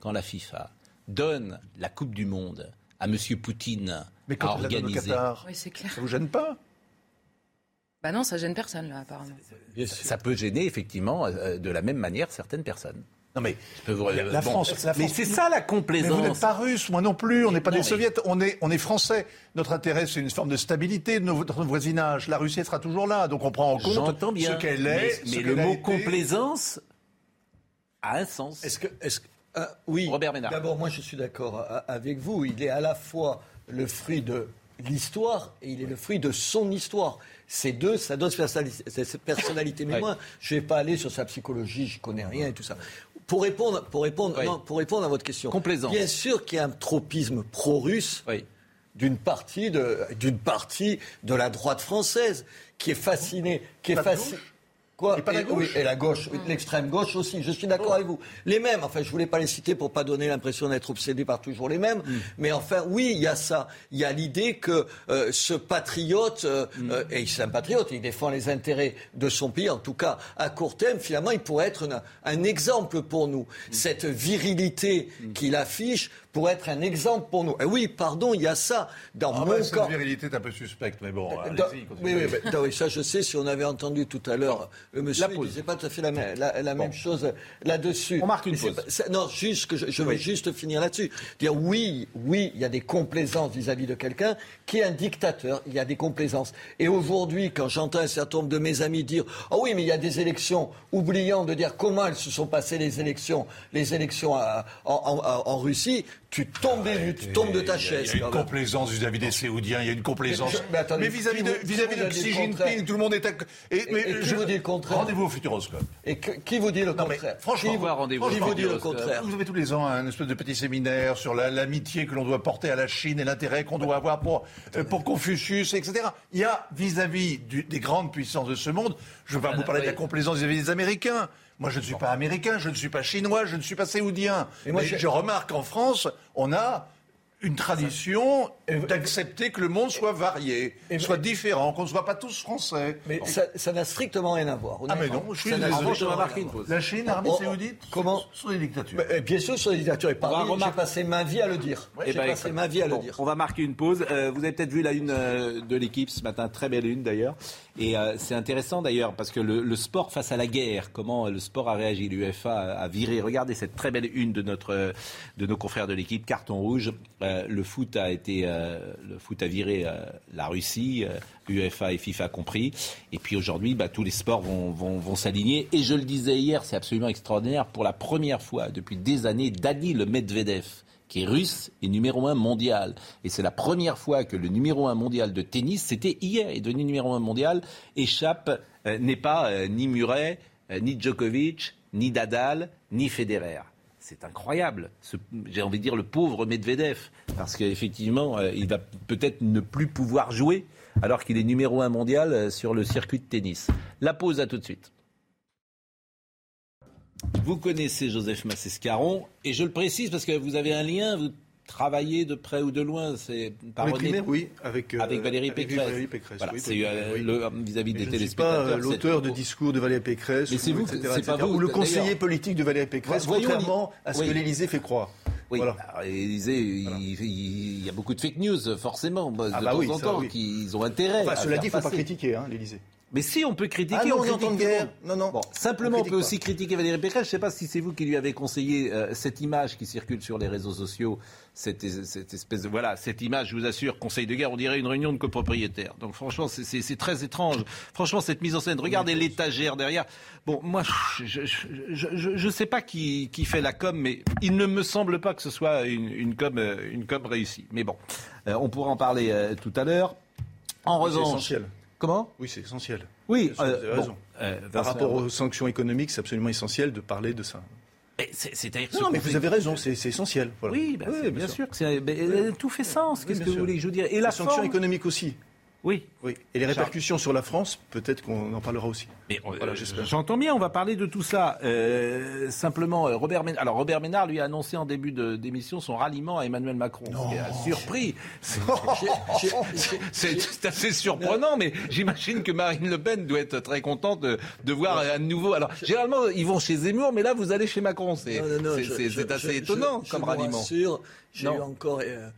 quand la FIFA donne la Coupe du Monde à M. Poutine mais quand à organiser, Qatar, oui, clair. ça vous gêne pas? Bah non, ça gêne personne, là, apparemment. Ça peut gêner, effectivement, euh, de la même manière, certaines personnes. Non mais la, France, mais c'est ça la complaisance. Mais vous n'êtes pas russe, moi non plus. On n'est pas des soviets. On est, on est français. Notre intérêt, c'est une forme de stabilité de notre voisinage. La Russie sera toujours là, donc on prend en compte ce qu'elle est. Mais, le mot complaisance a un sens. Est-ce que, est ah, oui. Robert Ménard. D'abord, moi, je suis d'accord avec vous. Il est à la fois le fruit de l'histoire et il est le fruit de son histoire. Ces deux, ça donne cette personnalité. Mais moi, je ne vais pas aller sur sa psychologie, je connais rien et tout ça. Pour répondre, pour répondre, non, pour répondre à votre question, bien sûr qu'il y a un tropisme pro-russe d'une partie de, d'une partie de la droite française qui est fascinée, qui est fascinée. Quoi et, pas la gauche. et la gauche, l'extrême gauche aussi. Je suis d'accord avec vous. Les mêmes. Enfin, je voulais pas les citer pour pas donner l'impression d'être obsédé par toujours les mêmes. Mm. Mais enfin, oui, il y a ça. Il y a l'idée que euh, ce patriote, euh, mm. euh, et c'est un patriote, il défend les intérêts de son pays. En tout cas, à court terme, finalement, il pourrait être un, exemple pour nous. Mm. Cette virilité qu'il affiche pour être un exemple pour nous. Et oui, pardon, il y a ça dans ah mon bah, Cette virilité est un peu suspecte, mais bon. Oui, oui, oui, ça je sais, si on avait entendu tout à l'heure, le monsieur ne disait pas tout à fait la, la, même chose là-dessus. On marque une pause. non, juste que je, je vais juste finir là-dessus. Dire oui, oui, il y a des complaisances vis-à-vis de quelqu'un qui est un dictateur, il y a des complaisances. Et aujourd'hui, quand j'entends un certain nombre de mes amis dire « Ah oh oui, mais il y a des élections », oubliant de dire comment elles se sont passées les élections, les élections en, en Russie, tu tombes, tu tombes de ta chaise. Il y a une complaisance vis-à-vis des Séoudiens, il y a une complaisance. Mais, vis-à-vis de, vis -vis de Xi Jinping, tout le monde est. Et, mais, qui vous dit le contraire Rendez-vous au Futuroscope. Et qui vous dit le contraire Franchement, rendez-vous qui vous dit le contraire Vous avez tous les ans un espèce de petit séminaire sur l'amitié que l'on doit porter à la Chine et l'intérêt qu'on doit avoir pour, euh, pour Confucius, etc. Il y a vis-à-vis des grandes puissances de ce monde, je ne vais pas vous parler de la complaisance vis-à-vis des Américains. Moi, je ne suis pas américain, je ne suis pas chinois, je ne suis pas séoudien. Et moi, je remarque qu'en France, on a une tradition d'accepter que le monde soit varié, soit différent, qu'on ne soit pas tous français. Mais ça n'a strictement rien à voir. Ah mais non, je suis désolé. La Chine, l'Arabie oh, Saoudite, comment sont des dictatures. bien sûr, sont des dictatures. Et par j'ai passé ma vie à le dire. j'ai eh ben, passé ma vie à le dire. On va marquer une pause. Euh, vous avez peut-être vu la une euh, de l'équipe ce matin, très belle une d'ailleurs. Et euh, c'est intéressant d'ailleurs parce que le, sport face à la guerre, comment le sport a réagi, l'UEFA a, viré. Regardez cette très belle une de notre de nos confrères de l'équipe, carton rouge. le foot a été le foot a viré euh, la Russie, UEFA et FIFA compris. Et puis aujourd'hui, bah, tous les sports vont, vont, s'aligner. Et je le disais hier, c'est absolument extraordinaire. Pour la première fois depuis des années, Danil Medvedev, qui est russe, est numéro un mondial. Et c'est la première fois que le numéro un mondial de tennis, c'était hier, est devenu numéro un mondial, échappe, euh, n'est pas euh, ni Murray, ni Djokovic, ni Dadal, ni Federer c'est incroyable. J'ai envie de dire le pauvre Medvedev, parce qu'effectivement, euh, il va peut-être ne plus pouvoir jouer alors qu'il est numéro un mondial euh, sur le circuit de tennis. La pause à tout de suite. Vous connaissez Joseph Massescaron, et je le précise parce que vous avez un lien, vous travaillé de près ou de loin. C'est par oui, avec, euh, avec Valérie Pécresse. Pécresse voilà, oui, c'est euh, vis-à-vis des je téléspectateurs. Ne suis pas l'auteur de discours de Valérie Pécresse. Mais c'est vous, c'est pas vous. Ou le conseiller politique de Valérie Pécresse, contrairement à ce que l'Élysée fait croire. Oui, voilà. l'Élysée, il, y a beaucoup de fake news, forcément, de ah bah temps oui, en temps, qui ont intérêt. Enfin, cela dit, il ne faut passer. pas critiquer hein, l'Élysée. Mais si on peut critiquer, ah non, on, critique guerre. Non, non. Bon, simplement, on, on peut pas. aussi critiquer Valérie Pécresse. Je ne sais pas si c'est vous qui lui avez conseillé euh, cette image qui circule sur les réseaux sociaux, cette, cette, espèce de voilà, cette image. Je vous assure, Conseil de guerre, on dirait une réunion de copropriétaires. Donc franchement, c'est très étrange. Franchement, cette mise en scène. Regardez l'étagère derrière. Bon, moi, je ne sais pas qui, qui, fait la com, mais il ne me semble pas que ce soit une, une com, une com réussie. Mais bon, euh, on pourra en parler euh, tout à l'heure. En revanche, essentiel. Comment Oui, c'est essentiel. Oui, vous avez raison. Bon, euh, Par rapport aux sanctions économiques, c'est absolument essentiel de parler de ça. C'est-à-dire non, mais vous avez raison, c'est essentiel. Voilà. Oui, bah, oui bien, bien, sûr. sûr. Mais, tout fait sens. Qu'est-ce que vous voulez que je vous dise Et la la sanction forme... économique aussi. Oui. oui. Et les répercussions sur la France, peut-être qu'on en parlera aussi. Mais voilà, J'entends bien, on va parler de tout ça. Euh, simplement, euh, Robert Ménard, alors Robert Ménard lui a annoncé en début d'émission son ralliement à Emmanuel Macron. Non. Ce qui a surpris. C'est assez surprenant, mais j'imagine que Marine Le Pen doit être très contente de, de voir à nouveau. Alors, généralement, ils vont chez Zemmour, mais là, vous allez chez Macron. C'est assez je, étonnant je, comme ralliement. J'ai eu encore. Euh, euh,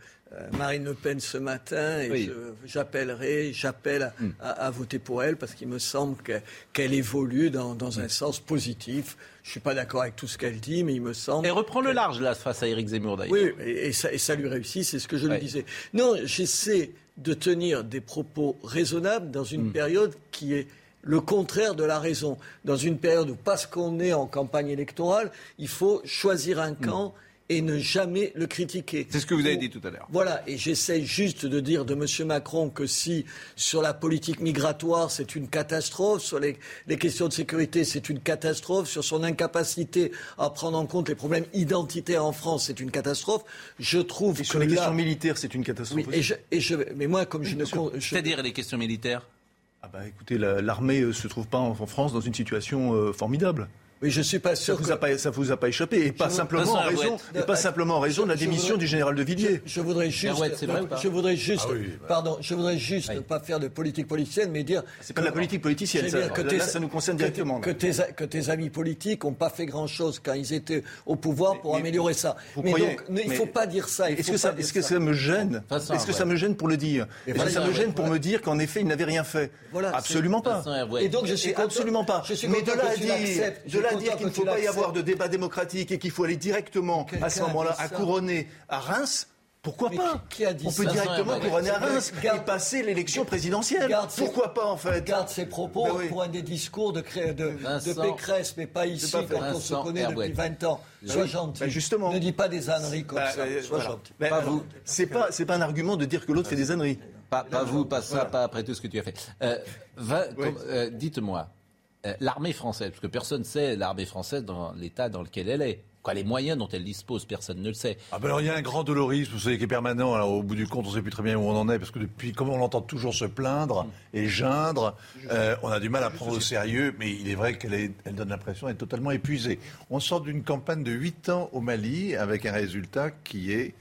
Marine Le Pen ce matin et oui. j'appellerai, j'appelle Hmm. à, à, voter pour elle parce qu'il me semble qu'elle qu évolue dans, dans un sens positif. Je suis pas d'accord avec tout ce qu'elle dit, mais il me semble. Elle reprend le large là face à Éric Zemmour d'ailleurs. Oui, et, et, ça, et, ça, lui réussit, c'est ce que je ouais. lui disais. Non, j'essaie de tenir des propos raisonnables dans une Mm. période qui est le contraire de la raison. Dans une période où, parce qu'on est en campagne électorale, il faut choisir un camp. Mm et ne jamais le critiquer. C'est ce que vous avez dit tout à l'heure. Voilà, et j'essaie juste de dire de M. Macron que si sur la politique migratoire c'est une catastrophe, sur les, les questions de sécurité c'est une catastrophe, sur son incapacité à prendre en compte les problèmes identitaires en France c'est une catastrophe, je trouve et sur les là... questions militaires c'est une catastrophe. Oui, et je, et je, mais moi comme oui, je ne... C'est-à-dire les questions militaires? Ah bah écoutez, l'armée la, ne se trouve pas en, en, France dans une situation euh, formidable. Oui, je suis pas sûr. Ça vous a pas, ça vous a pas échappé et pas simplement en raison, et pas simplement en raison de la démission voudrais, du général de Villiers. Je, je voudrais juste, vrai je voudrais juste, ah oui, bah. pardon, je voudrais juste oui. ne pas faire de politique politicienne, mais dire. C'est pas de la politique politicienne, ça. Que là, tes, là, ça nous concerne que directement. Que tes, que tes, amis politiques n'ont pas fait grand chose quand ils étaient au pouvoir pour mais, améliorer ça. mais croyez, donc, mais, il faut pas dire ça. Est-ce que ça, est-ce que ça me gêne Est-ce que ça me gêne pour le dire Est-ce que ça me gêne pour me dire qu'en effet il n'avait rien fait Absolument pas. Et donc je suis absolument pas. Mais de là à dire, là à dire qu'il ne faut pas y avoir de débat démocratique et qu'il faut aller directement à ce moment-là à couronner à Reims. Pourquoi mais pas qui, qui a dit On peut ça directement couronner à Reims garde, et passer l'élection présidentielle. Pourquoi pas en fait Garde ses propos Ben oui. pour un des discours de, de, de, Pécresse, mais pas ici pas quand on se connaît depuis 20 ans. Sois gentil. Ben justement. Ne dis pas des âneries comme Ben, ça. euh, Sois voilà. gentil. Ben, Pas alors, vous. C'est pas, c'est pas un argument de dire que l'autre fait des âneries. Pas, pas vous, pas ça, pas après tout ce que tu as fait. Euh, Oui. comme- euh, Dites-moi, l'armée française, parce que personne ne sait l'armée française dans l'état dans lequel elle est. Les moyens dont elle dispose, personne ne le sait. Ah ben il y a un grand dolorisme, vous savez, qui est permanent. Au bout du compte, on ne sait plus très bien où on en est, parce que depuis, comme on l'entend toujours se plaindre et geindre, euh, on a du mal à prendre au sérieux. Mais il est vrai qu'elle donne l'impression d'être totalement épuisée. On sort d'une campagne de 8 ans au Mali avec un résultat qui est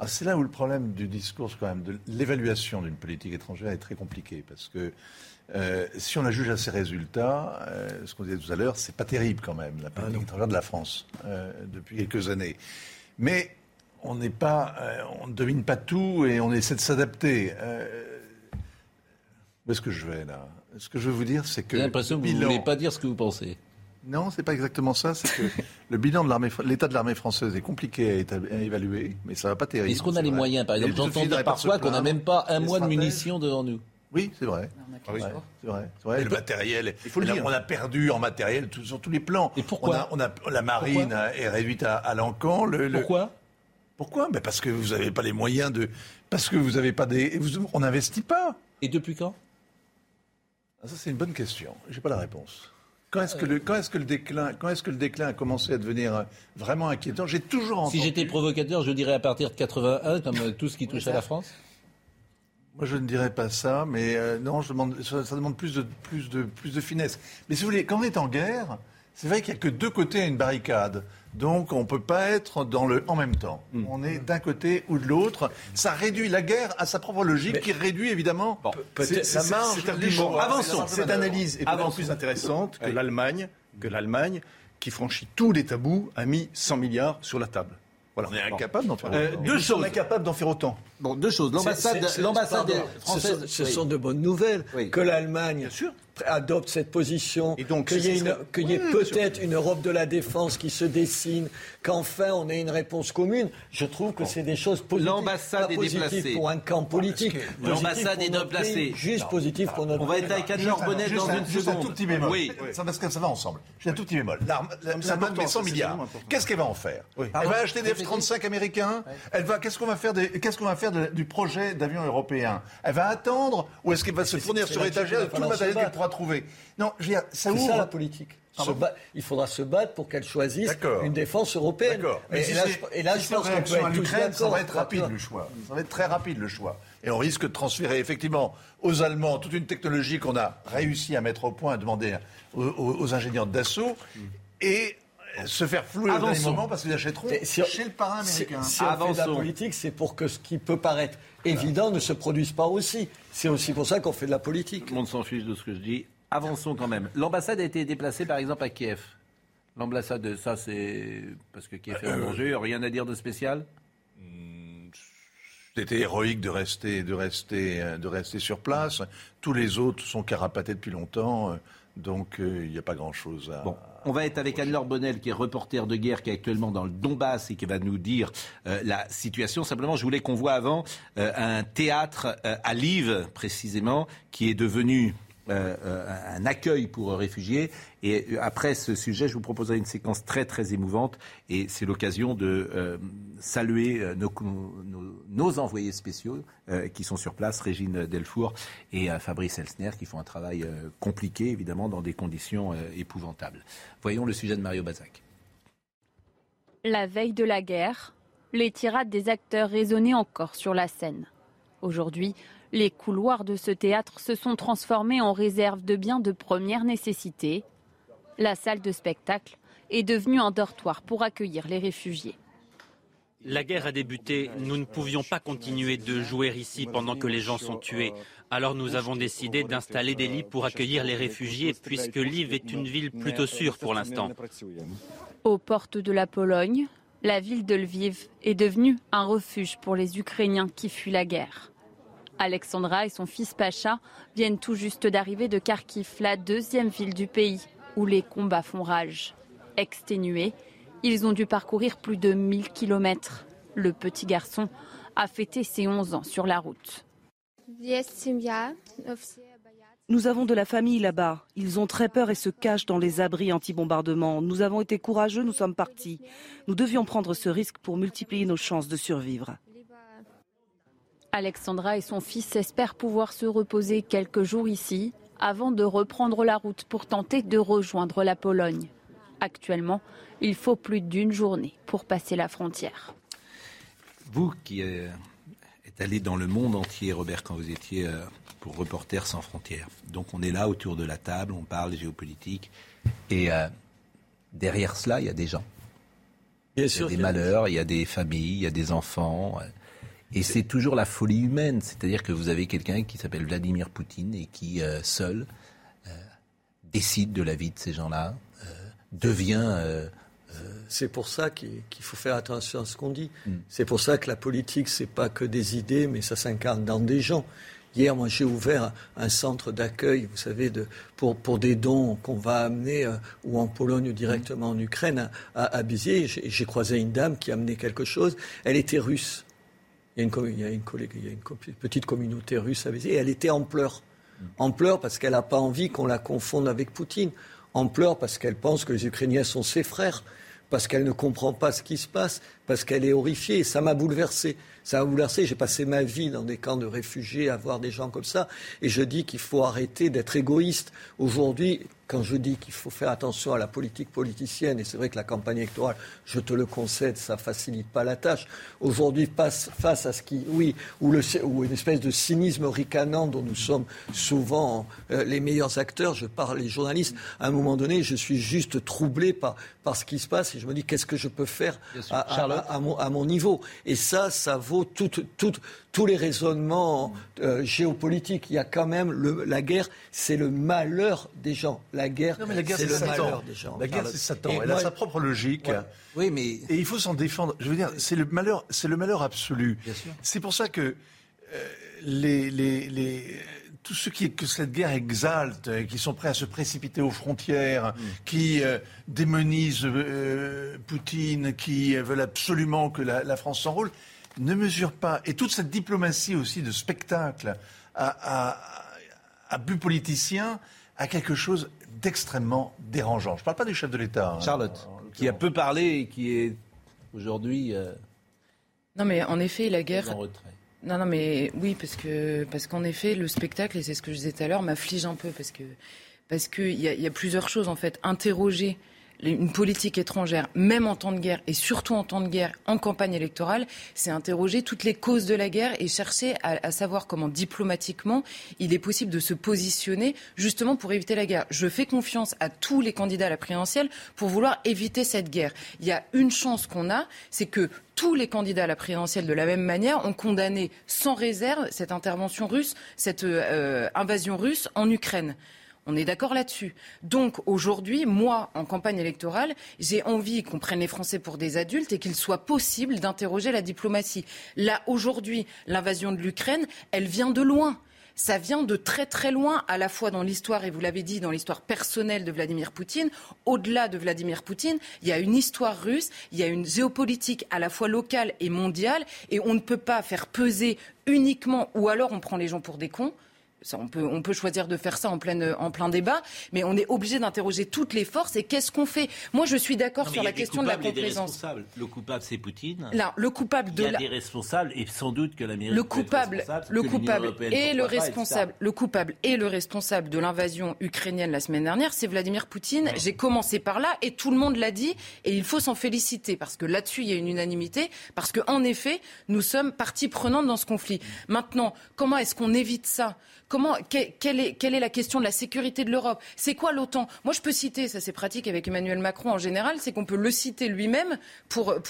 ah, c'est là où le problème du discours, quand même, de l'évaluation d'une politique étrangère est très compliqué. Parce que euh, si on la juge à ses résultats, euh, ce qu'on disait tout à l'heure, c'est pas terrible quand même, la politique étrangère de la France, euh, depuis quelques années. Mais on n'est pas, on ne domine pas tout et on essaie de s'adapter. Où est-ce que je vais là? Ce que je veux vous dire, c'est que J'ai l'impression que vous ne voulez pas dire ce que vous pensez. non, c'est pas exactement ça. C'est que le bilan de l'armée, l'état de l'armée française est compliqué à, évaluer, mais ça va pas terrible. Est-ce qu'on a les vrai. moyens, par exemple J'entends dire parfois qu'on n'a même pas un mois de munitions devant nous. Oui, c'est vrai. Ah oui. Ouais, c'est vrai. c'est vrai. Et le matériel, Il faut le on a- dire. on a perdu en matériel tout- sur tous les plans. Et pourquoi on a, on a- La marine est réduite à, à l'encan. Le, le- Pourquoi? Pourquoi? Ben Parce que vous n'avez pas les moyens de. Parce que vous n'avez pas des. vous- on n'investit pas. Et depuis quand? Ah, Ça, c'est une bonne question. J'ai pas la réponse. Quand est-ce que le, quand est-ce que le déclin, quand est-ce que le déclin a commencé à devenir euh, vraiment inquiétant? J'ai toujours entendu. Si j'étais provocateur, je dirais à partir de 81, comme euh, tout ce qui touche à la France. Moi, je ne dirais pas ça, mais euh, non, je demande, ça, ça demande plus de, plus, de, plus de finesse. Mais si vous voulez, quand on est en guerre, c'est vrai qu'il n'y a que deux côtés à une barricade. Donc on ne peut pas être dans le en même temps. Hmm. On est d'un côté ou de l'autre. Ça réduit la guerre à sa propre logique qui réduit évidemment C'est- sa marge. Avançons. Cette analyse est Avançons. plus intéressante que l'Allemagne, que l'Allemagne, qui franchit tous les tabous, a mis 100 milliards sur la table. Voilà. On est Bon. incapable d'en faire Euh, autant. deux choses. incapables d'en faire autant. Bon, deux choses. L'ambassade, française. Ce, sont, ce oui. sont de bonnes nouvelles Oui. que l'Allemagne sûr. Adopte cette position, Et donc, qu'il y ait, peut-être une Europe de la défense qui se dessine, qu'enfin on ait une réponse commune. Je trouve que c'est des choses positives. L'ambassade est déplacée. pour un camp politique. L'ambassade est déplacée. Juste positif pour notre On va être avec Anne-Laure Bonnet dans un- une juste un seconde. tout petit bémol. Oui. Ça, parce que ça va ensemble. J'ai un tout petit bémol. L'Allemagne met 100 c'est milliards. Qu'est-ce qu'elle va en faire Oui. Elle va acheter des F-35 américains. Elle va. Qu'est-ce qu'on va faire des- Qu'est-ce qu'on va faire du projet d'avion européen? Elle va attendre ou est-ce qu'elle va se fournir sur étagère de tout le matériel qu'elle. Trouver Non, je veux dire, ça C'est ouvre. ça la politique. Se Pardon ba- il faudra se battre pour qu'elle choisisse une défense européenne. Et, si là, c'est- je, et là, si je c'est en pense qu'on peut être l'Ukraine, ça va être rapide le choix. Ça va être très rapide le choix. Et on risque de transférer effectivement aux Allemands toute une technologie qu'on a réussi à mettre au point, à demander aux, aux- aux ingénieurs d'assaut, et se faire flouer au dernier Avançons. moment parce qu'ils achèteront si- chez le parrain américain. Si, on fait de la politique, c'est pour que ce qui peut paraître évident ne se produise pas aussi. C'est aussi pour ça qu'on fait de la politique. Tout le monde s'en fiche de ce que je dis. Avançons quand même. L'ambassade a été déplacée par exemple à Kiev. L'ambassade, ça c'est parce que Kiev est en danger, rien à dire de spécial? C'était héroïque de rester, de, rester, euh, de rester sur place. Tous les autres sont carapatés depuis longtemps, euh, donc euh, il n'y a pas grand-chose à... Bon, on va être avec Anne-Laure Bonnel, qui est reporter de guerre, qui est actuellement dans le Donbass et qui va nous dire euh, la situation. Simplement, je voulais qu'on voit avant euh, un théâtre euh, à Lviv, précisément, qui est devenu un accueil pour réfugiés. Et euh, après ce sujet, je vous proposerai une séquence très très émouvante. Et c'est l'occasion de euh, saluer euh, nos, envoyés spéciaux euh, qui sont sur place, Régine Delfour et euh, Fabrice Elsner, qui font un travail euh, compliqué, évidemment, dans des conditions euh, épouvantables. Voyons le sujet de Mario Bazac. La veille de la guerre, les tirades des acteurs résonnaient encore sur la scène. Aujourd'hui, les couloirs de ce théâtre se sont transformés en réserve de biens de première nécessité. La salle de spectacle est devenue un dortoir pour accueillir les réfugiés. La guerre a débuté, nous ne pouvions pas continuer de jouer ici pendant que les gens sont tués. Alors nous avons décidé d'installer des lits pour accueillir les réfugiés puisque Lviv est une ville plutôt sûre pour l'instant. Aux portes de la Pologne, la ville de Lviv est devenue un refuge pour les Ukrainiens qui fuient la guerre. Alexandra et son fils Pacha viennent tout juste d'arriver de Kharkiv, la deuxième ville du pays où les combats font rage. Exténués, ils ont dû parcourir plus de 1000 kilomètres. Le petit garçon a fêté ses 11 ans sur la route. Nous avons de la famille là-bas. Ils ont très peur et se cachent dans les abris anti-bombardement. Nous avons été courageux, nous sommes partis. Nous devions prendre ce risque pour multiplier nos chances de survivre. Alexandra et son fils espèrent pouvoir se reposer quelques jours ici avant de reprendre la route pour tenter de rejoindre la Pologne. Actuellement, il faut plus d'une journée pour passer la frontière. Vous qui euh, êtes allé dans le monde entier, Robert, quand vous étiez euh, pour Reporters sans frontières. Donc on est là autour de la table, on parle géopolitique. Et euh, derrière cela, il y a des gens. Bien il a y a des malheurs, il y a des familles, il y a des enfants. Et c'est toujours la folie humaine. C'est-à-dire que vous avez quelqu'un qui s'appelle Vladimir Poutine et qui, euh, seul, euh, décide de la vie de ces gens-là, euh, devient... C'est pour ça qu'il faut faire attention à ce qu'on dit. Mm. C'est pour ça que la politique, c'est pas que des idées, mais ça s'incarne dans des gens. Hier, moi, j'ai ouvert un centre d'accueil, vous savez, de, pour, pour des dons qu'on va amener euh, ou en Pologne ou directement en Ukraine, à, à Béziers. J'ai croisé une dame qui a amené quelque chose. Elle était russe. Il y a une, commu- il y a une, collègue- il y a une co- petite communauté russe à Béziers. Et elle était en pleurs. En pleurs parce qu'elle n'a pas envie qu'on la confonde avec Poutine. En pleurs parce qu'elle pense que les Ukrainiens sont ses frères. Parce qu'elle ne comprend pas ce qui se passe. Parce qu'elle est horrifiée. Ça m'a bouleversé. Ça m'a bouleversé. J'ai passé ma vie dans des camps de réfugiés à voir des gens comme ça. Et je dis qu'il faut arrêter d'être égoïste. Aujourd'hui, quand je dis qu'il faut faire attention à la politique politicienne, et c'est vrai que la campagne électorale, je te le concède, ça facilite pas la tâche. Aujourd'hui, face, à ce qui, oui, ou, le, ou une espèce de cynisme ricanant dont nous sommes souvent euh, les meilleurs acteurs, je parle les journalistes, à un moment donné, je suis juste troublé par, par ce qui se passe et je me dis qu'est-ce que je peux faire à, à, mon, à, mon, niveau. Et ça, ça vaut tout, tout, tous les raisonnements euh, géopolitiques. Il y a quand même le, la guerre, c'est le malheur des gens. La guerre, c'est le malheur des gens. La guerre, c'est Satan. Elle a sa propre logique. Oui, mais et il faut s'en défendre. Je veux dire, c'est le malheur, c'est le malheur absolu. C'est pour ça que euh, les, les, les tous ceux qui, que cette guerre exalte, euh, qui sont prêts à se précipiter aux frontières, mm. qui démonisent Poutine, qui veulent absolument que la, la France s'enrôle, ne mesure pas, et toute cette diplomatie aussi de spectacle à, but politicien, a quelque chose d'extrêmement dérangeant. Je ne parle pas du chef de l'État. Hein. Charlotte, qui a peu parlé et qui est aujourd'hui. Euh, non, mais en effet, la guerre. Non, non, mais oui, parce que parce qu'en effet, le spectacle, et c'est ce que je disais tout à l'heure, m'afflige un peu parce que parce qu'il y, y, a plusieurs choses en fait. Interroger une politique étrangère, même en temps de guerre et surtout en temps de guerre, en campagne électorale, c'est interroger toutes les causes de la guerre et chercher à, savoir comment diplomatiquement il est possible de se positionner justement pour éviter la guerre. Je fais confiance à tous les candidats à la présidentielle pour vouloir éviter cette guerre. Il y a une chance qu'on a, c'est que tous les candidats à la présidentielle, de la même manière, ont condamné sans réserve cette intervention russe, cette euh, invasion russe en Ukraine. On est d'accord là-dessus. Donc aujourd'hui, moi, en campagne électorale, j'ai envie qu'on prenne les Français pour des adultes et qu'il soit possible d'interroger la diplomatie. Là, aujourd'hui, l'invasion de l'Ukraine, elle vient de loin ça vient de très très loin, à la fois dans l'histoire, et vous l'avez dit, dans l'histoire personnelle de Vladimir Poutine. Au-delà de Vladimir Poutine, il y a une histoire russe, il y a une géopolitique à la fois locale et mondiale, et on ne peut pas faire peser uniquement, ou alors on prend les gens pour des cons, on, peut, on peut choisir de faire ça en, pleine, en plein débat, mais on est obligé d'interroger toutes les forces et qu'est-ce qu'on fait? Moi, je suis d'accord sur la question de la complaisance. Le coupable, c'est Poutine. Là, le coupable de il y a des responsables et sans doute que l'Amérique. Le coupable, le coupable et le responsable, le coupable et le responsable de l'invasion ukrainienne la semaine dernière, c'est Vladimir Poutine. J'ai commencé par là et tout le monde l'a dit et il faut s'en féliciter parce que là-dessus il y a une unanimité parce que en effet nous sommes partie prenante dans ce conflit. Maintenant, comment est-ce qu'on évite ça? Comment, quelle, est, quelle est la question de la sécurité de l'Europe? C'est quoi l'OTAN? Moi, je peux citer, ça c'est pratique avec Emmanuel Macron en général, c'est qu'on peut le citer lui-même pour,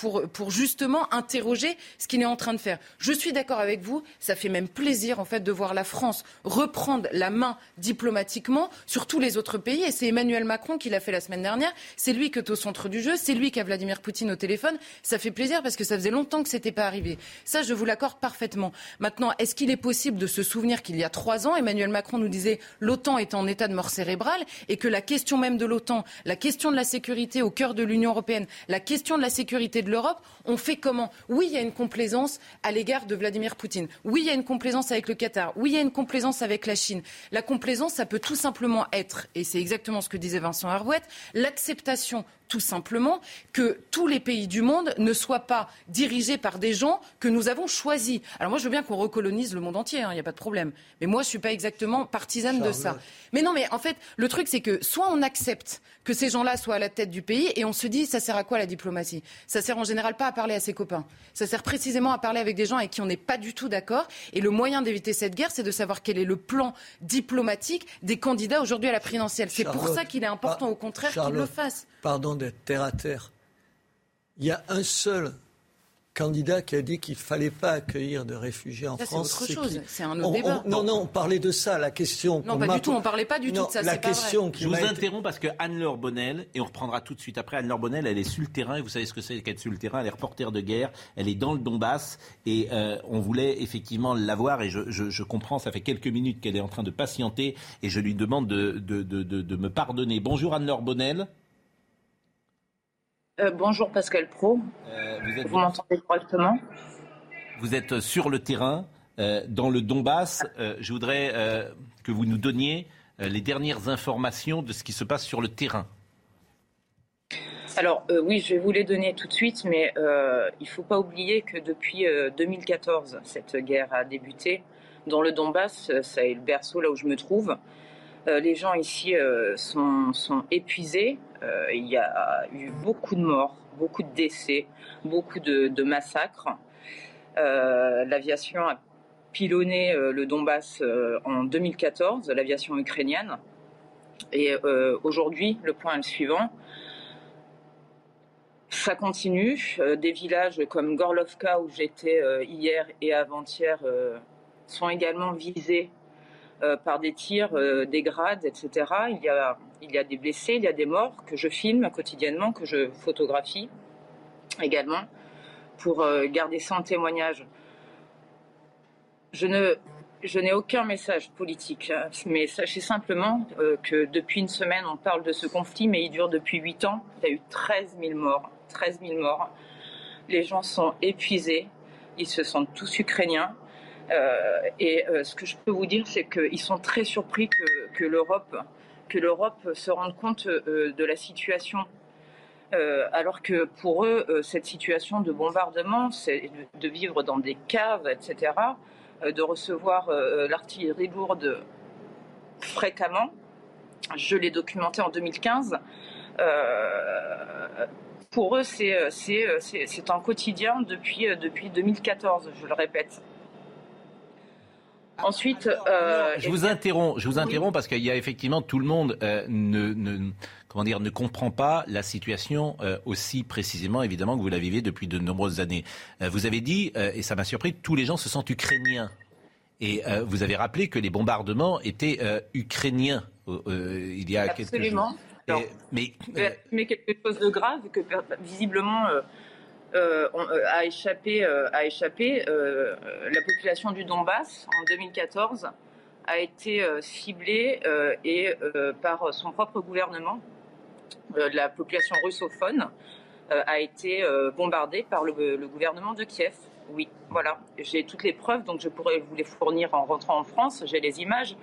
justement interroger ce qu'il est en train de faire. Je suis d'accord avec vous, ça fait même plaisir en fait de voir la France reprendre la main diplomatiquement sur tous les autres pays. Et c'est Emmanuel Macron qui l'a fait la semaine dernière. C'est lui qui est au centre du jeu, c'est lui qui a Vladimir Poutine au téléphone. Ça fait plaisir parce que ça faisait longtemps que ce n'était pas arrivé. Ça, je vous l'accorde parfaitement. Maintenant, est-ce qu'il est possible de se souvenir qu'il y a trois ans, Emmanuel Macron nous disait l'OTAN est en état de mort cérébrale et que la question même de l'OTAN, la question de la sécurité au cœur de l'Union européenne, la question de la sécurité de l'Europe, on fait comment? Oui, il y a une complaisance à l'égard de Vladimir Poutine. Oui, il y a une complaisance avec le Qatar. Oui, il y a une complaisance avec la Chine. La complaisance, ça peut tout simplement être, et c'est exactement ce que disait Vincent Herouet, l'acceptation tout simplement que tous les pays du monde ne soient pas dirigés par des gens que nous avons choisis. Alors moi, je veux bien qu'on recolonise le monde entier, hein, il n'y a pas de problème. Mais moi, je ne suis pas exactement partisane de ça. Mais non, mais en fait, le truc, c'est que soit on accepte que ces gens-là soient à la tête du pays et on se dit, ça sert à quoi la diplomatie? Ça sert en général pas à parler à ses copains. Ça sert précisément à parler avec des gens avec qui on n'est pas du tout d'accord. Et le moyen d'éviter cette guerre, c'est de savoir quel est le plan diplomatique des candidats aujourd'hui à la présidentielle. C'est pour ça qu'il est important, au contraire, qu'ils le fassent. Pardon d'être terre à terre. Il y a un seul candidat qui a dit qu'il ne fallait pas accueillir de réfugiés en France. C'est autre chose, c'est un autre débat. non, non, on parlait de ça, la question. Non, pas du tout, on ne parlait pas du tout de ça. La question Je vous interromps parce que Anne-Laure Bonnel, et on reprendra tout de suite après, Anne-Laure Bonnel, elle est sur le terrain, et vous savez ce que c'est qu'être sur le terrain, elle est reporter de guerre, elle est dans le Donbass, et euh, on voulait effectivement l'avoir, et je, je, je, comprends, ça fait quelques minutes qu'elle est en train de patienter, et je lui demande de, de, de, de me pardonner. Bonjour Anne-Laure Bonnel. Euh, bonjour Pascal Pro. Euh, vous, m'entendez correctement? Vous êtes sur le terrain, euh, dans le Donbass. je voudrais que vous nous donniez les dernières informations de ce qui se passe sur le terrain. Alors oui, je vais vous les donner tout de suite, mais il ne faut pas oublier que depuis 2014, cette guerre a débuté. Dans le Donbass, ça est le berceau là où je me trouve. Les gens ici sont, sont, épuisés. il y a eu beaucoup de morts, beaucoup de décès, beaucoup de, de massacres. L'aviation a pilonné le Donbass en 2014, l'aviation ukrainienne. Et aujourd'hui, le point est le suivant ça continue. Euh, des villages comme Gorlovka, où j'étais euh, hier et avant-hier, euh, sont également visés par des tirs, des grades, etc. Il y, a, il y a des blessés, il y a des morts que je filme quotidiennement, que je photographie également, pour garder ça en témoignage. Je ne je n'ai aucun message politique, hein, mais sachez simplement que depuis une semaine, on parle de ce conflit, mais il dure depuis huit ans. Il y a eu 13 000 morts. 13 000 morts. Les gens sont épuisés, ils se sentent tous ukrainiens. Euh, et euh, ce que je peux vous dire, c'est qu'ils sont très surpris que, l'Europe se rende compte euh, de la situation. alors que pour eux, cette situation de bombardement, c'est de, vivre dans des caves, etc., de recevoir l'artillerie lourde fréquemment. Je l'ai documenté en 2015 pour eux, c'est un quotidien depuis 2014, je le répète. Ensuite, je vous interromps, je vous interromps parce qu'il y a effectivement tout le monde ne, comment dire ne comprend pas la situation aussi précisément évidemment que vous la vivez depuis de nombreuses années. vous avez dit et ça m'a surpris, tous les gens se sentent ukrainiens. Et vous avez rappelé que les bombardements étaient ukrainiens il y a quelques jours. Mais, euh, mais quelque chose de grave que visiblement euh, euh, a échappé, a échappé la population du Donbass en 2014 a été ciblée et par son propre gouvernement. la population russophone a été bombardée par le, gouvernement de Kiev. Oui, voilà. J'ai toutes les preuves, donc je pourrais vous les fournir en rentrant en France. J'ai les images.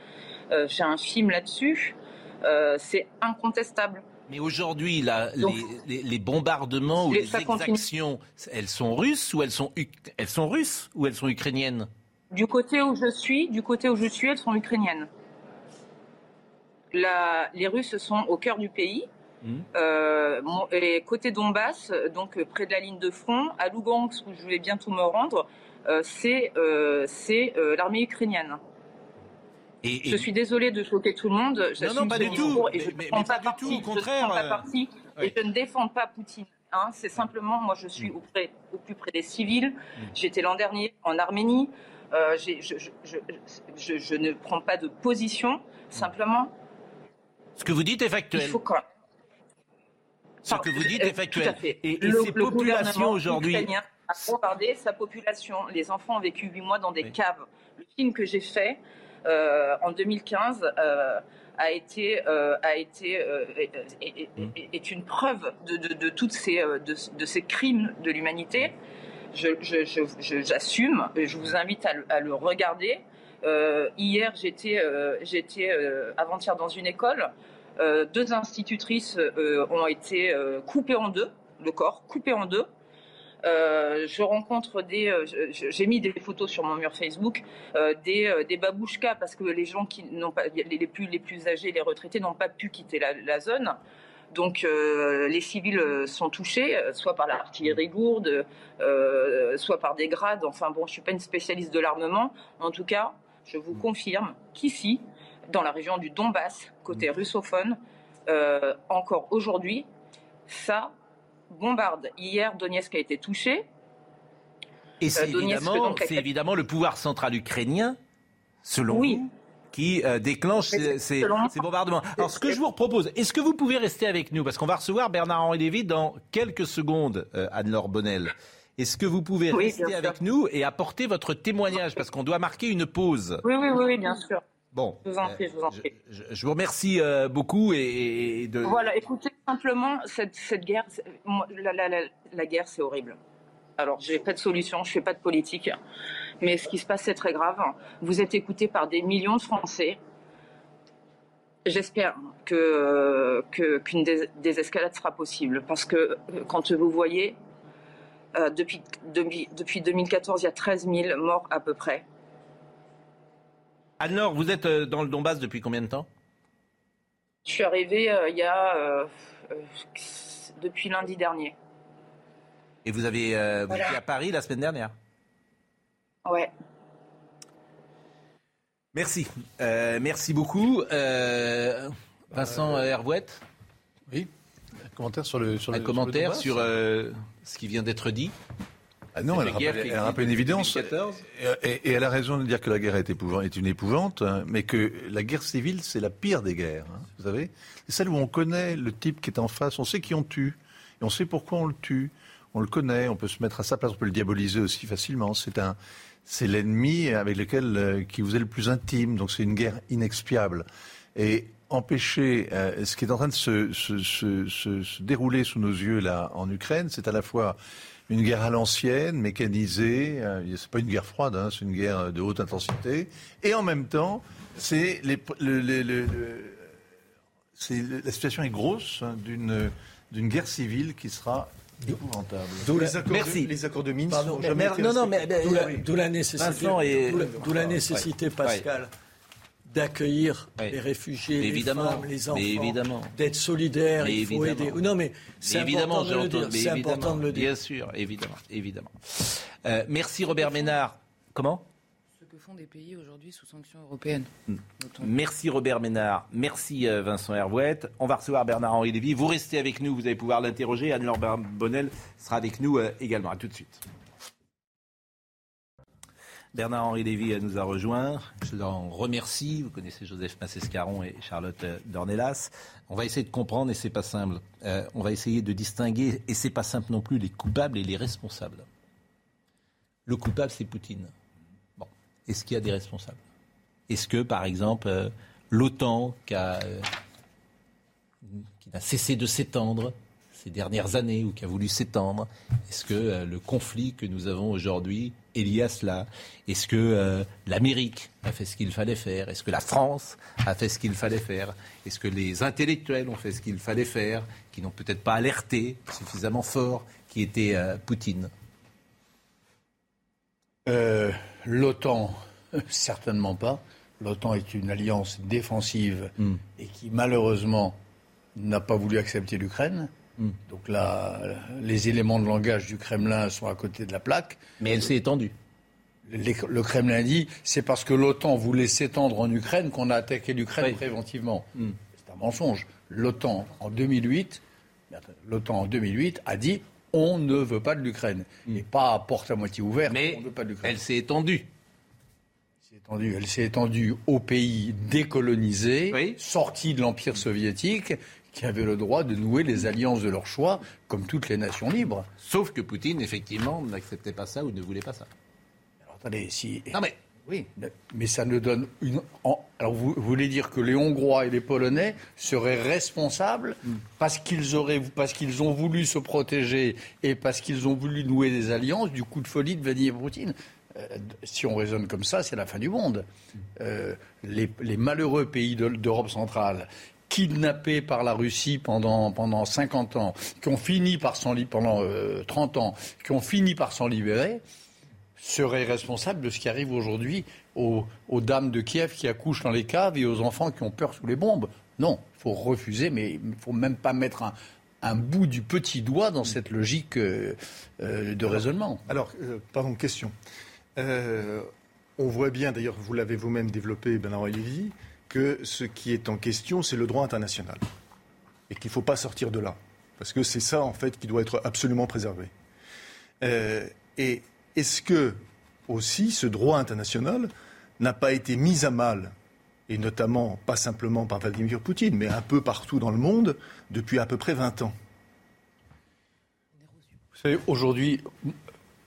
J'ai un film là-dessus. Euh, c'est incontestable. Mais aujourd'hui, les, les, bombardements ou les exactions, elles sont russes ou elles sont, elles sont russes ou elles sont ukrainiennes? Du côté où je suis, du côté où je suis, elles sont ukrainiennes. les Russes sont au cœur du pays. Mmh. Euh, et côté Donbass, donc près de la ligne de front, à Lugansk, où je vais bientôt me rendre, euh, c'est l'armée ukrainienne je suis désolée de choquer tout le monde. Non, non, pas du tout. Et je ne prends pas. Tout, au contraire. Je parti et je ne défends pas Poutine. Hein. c'est simplement, moi, je suis mm. auprès, au plus près des civils. Mm. J'étais l'an dernier en Arménie. Euh, je, je, ne prends pas de position. Simplement. Ce que vous dites est factuel. Il faut quand Ce que vous dites est factuel. Et, le, ces populations aujourd'hui. a bombardé sa population. Les enfants ont vécu huit mois dans des caves. Le film que j'ai fait, euh, en 2015 euh, a été, euh, a été mm. est, une preuve de, de, de toutes ces, de, ces crimes de l'humanité. J'assume, je, je, vous invite à le, regarder. hier, j'étais j'étais avant-hier dans une école. deux institutrices ont été coupées en deux, le corps coupé en deux. Euh, je rencontre des, euh, j'ai mis des photos sur mon mur Facebook, euh, des, des babouchkas parce que les gens qui n'ont pas, les plus, les plus âgés, les retraités n'ont pas pu quitter la, zone. Donc les civils sont touchés, soit par l'artillerie lourde, soit par des grades. Enfin bon, je suis pas une spécialiste de l'armement. En tout cas, je vous confirme qu'ici, dans la région du Donbass, côté russophone, encore aujourd'hui, ça bombarde. Hier, Donetsk a été touché. Et c'est euh, évidemment, le pouvoir central ukrainien, selon vous, qui euh, déclenche ces, bombardements. Alors, ce que je vous propose, est-ce que vous pouvez rester avec nous? Parce qu'on va recevoir Bernard-Henri Lévy dans quelques secondes, euh, Anne-Laure Bonnel. Est-ce que vous pouvez rester avec nous et apporter votre témoignage? Parce qu'on doit marquer une pause. Oui, oui, oui, bien sûr. Bon, je vous en prie, je vous en prie. Je, vous remercie euh, beaucoup et, de. Voilà, écoutez, simplement, cette, cette guerre, la, la, la, guerre, c'est horrible. Alors, j'ai pas de solution, je fais pas de politique, mais ce qui se passe, c'est très grave. Vous êtes écouté par des millions de Français. J'espère que qu'une désescalade sera possible, parce que euh, quand vous voyez, euh, depuis, depuis 2014, il y a 13 000 morts à peu près. Anne-Laure, vous êtes euh, dans le Donbass depuis combien de temps? Je suis arrivée il y a depuis lundi dernier. Et vous avez vous étiez à Paris la semaine dernière? Ouais. Merci. merci beaucoup. Vincent Hervouette Oui. Un commentaire sur le. Sur un le, commentaire sur, sur ce qui vient d'être dit ah non, elle rappelle, elle rappelle une évidence. Et, et, elle a raison de dire que la guerre est, est une épouvante, hein, mais que la guerre civile, c'est la pire des guerres. Hein, vous savez C'est celle où on connaît le type qui est en face, on sait qui on tue, et on sait pourquoi on le tue. On le connaît, on peut se mettre à sa place, on peut le diaboliser aussi facilement. C'est un, c'est l'ennemi avec lequel euh, qui vous est le plus intime. Donc c'est une guerre inexpiable. Et empêcher euh, ce qui est en train de se, se, se, se, dérouler sous nos yeux là en Ukraine, c'est à la fois une guerre à l'ancienne, mécanisée. Euh, c'est pas une guerre froide, hein, c'est une guerre de haute intensité. Et en même temps, c'est les, le, le, la situation est grosse hein, d'une d'une guerre civile qui sera épouvantable. Les accords Merci. De, les accords de Minsk. Pardon, mais, non, non, mais d'où la, nécessité, d'où la, nécessité, Pascal d'accueillir les réfugiés, les femmes, les enfants, d'être solidaires, il faut aider. Non, mais c'est important, de le dire. C'est important de le dire. Bien sûr, évidemment, évidemment. Euh, merci Robert Ménard. Comment? Ce que font des pays aujourd'hui sous sanctions européennes. Hmm. Merci Robert Ménard. Merci euh, Vincent Hervouette. On va recevoir Bernard-Henri Lévy. Vous restez avec nous, vous allez pouvoir l'interroger. Anne-Laure Bonnel sera avec nous euh, également. À tout de suite. Bernard-Henri Lévy nous a rejoint. Je l'en remercie. Vous connaissez Joseph Massescaron et Charlotte Dornelas. On va essayer de comprendre et c'est pas simple. Euh, on va essayer de distinguer et c'est pas simple non plus les coupables et les responsables. Le coupable, c'est Poutine. Bon. Est-ce qu'il y a des responsables? Est-ce que, par exemple, euh, l'OTAN, qui a, euh, cessé de s'étendre, ces dernières années ou qui a voulu s'étendre Est-ce que le conflit que nous avons aujourd'hui Elias là Est-ce que euh, l'Amérique a fait ce qu'il fallait faire? Est-ce que la France a fait ce qu'il fallait faire? Est-ce que les intellectuels ont fait ce qu'il fallait faire, qui n'ont peut-être pas alerté suffisamment fort qui était euh, Poutine? Euh, L'OTAN, certainement pas. L'OTAN est une alliance défensive hmm. et qui malheureusement n'a pas voulu accepter l'Ukraine. Hmm. Donc là, les éléments de langage du Kremlin sont à côté de la plaque. Mais elle s'est étendue. Le Kremlin dit c'est parce que l'OTAN voulait s'étendre en Ukraine qu'on a attaqué l'Ukraine préventivement. Hmm. C'est un mensonge. L'OTAN en 2008, l'OTAN en 2008 a dit on ne veut pas de l'Ukraine hmm. et pas à porte à moitié ouverte. Mais on veut pas de elle s'est étendue. Elle s'est étendue aux pays décolonisés, sortis de l'Empire soviétique, qui avaient le droit de nouer les alliances de leur choix, comme toutes les nations libres. Sauf que Poutine, effectivement, n'acceptait pas ça ou ne voulait pas ça. Alors attendez, si. Non mais. Oui, mais ça ne donne une. Alors vous, voulez dire que les Hongrois et les Polonais seraient responsables hmm. parce qu'ils auraient, parce qu'ils ont voulu se protéger et parce qu'ils ont voulu nouer des alliances du coup de folie de Vladimir Poutine? Euh, si on raisonne comme ça, c'est la fin du monde. Hmm. Euh, les, les, malheureux pays d'Europe centrale kidnappés par la Russie pendant, pendant 50 ans, qui ont fini par s'en pendant 30 euh, ans, qui ont fini par s'en libérer, seraient responsables de ce qui arrive aujourd'hui aux, dames de Kiev qui accouchent dans les caves et aux enfants qui ont peur sous les bombes. Non, il faut refuser, mais il ne faut même pas mettre un, bout du petit doigt dans cette logique euh, euh, de raisonnement. Alors, pardon, question. on voit bien, d'ailleurs, vous l'avez vous-même développé, Bernard Lévy, que ce qui est en question, c'est le droit international. Et qu'il ne faut pas sortir de là. Parce que c'est ça, en fait, qui doit être absolument préservé. Euh, et est-ce que, aussi, ce droit international n'a pas été mis à mal, et notamment, pas simplement par Vladimir Poutine, mais un peu partout dans le monde, depuis à peu près 20 ans? Vous savez, aujourd'hui,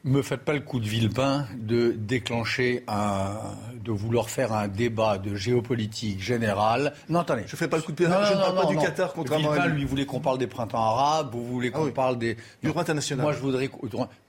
me faites pas le coup de Villepin de déclencher un, de vouloir faire un débat de géopolitique générale. Non, attendez. Je fais pas le coup de Villepin. Je ne parle pas du Qatar contrairement Villepin, lui, voulait qu'on parle des printemps arabes. Vous voulez qu'on ah parle des du droit international. Moi, je voudrais,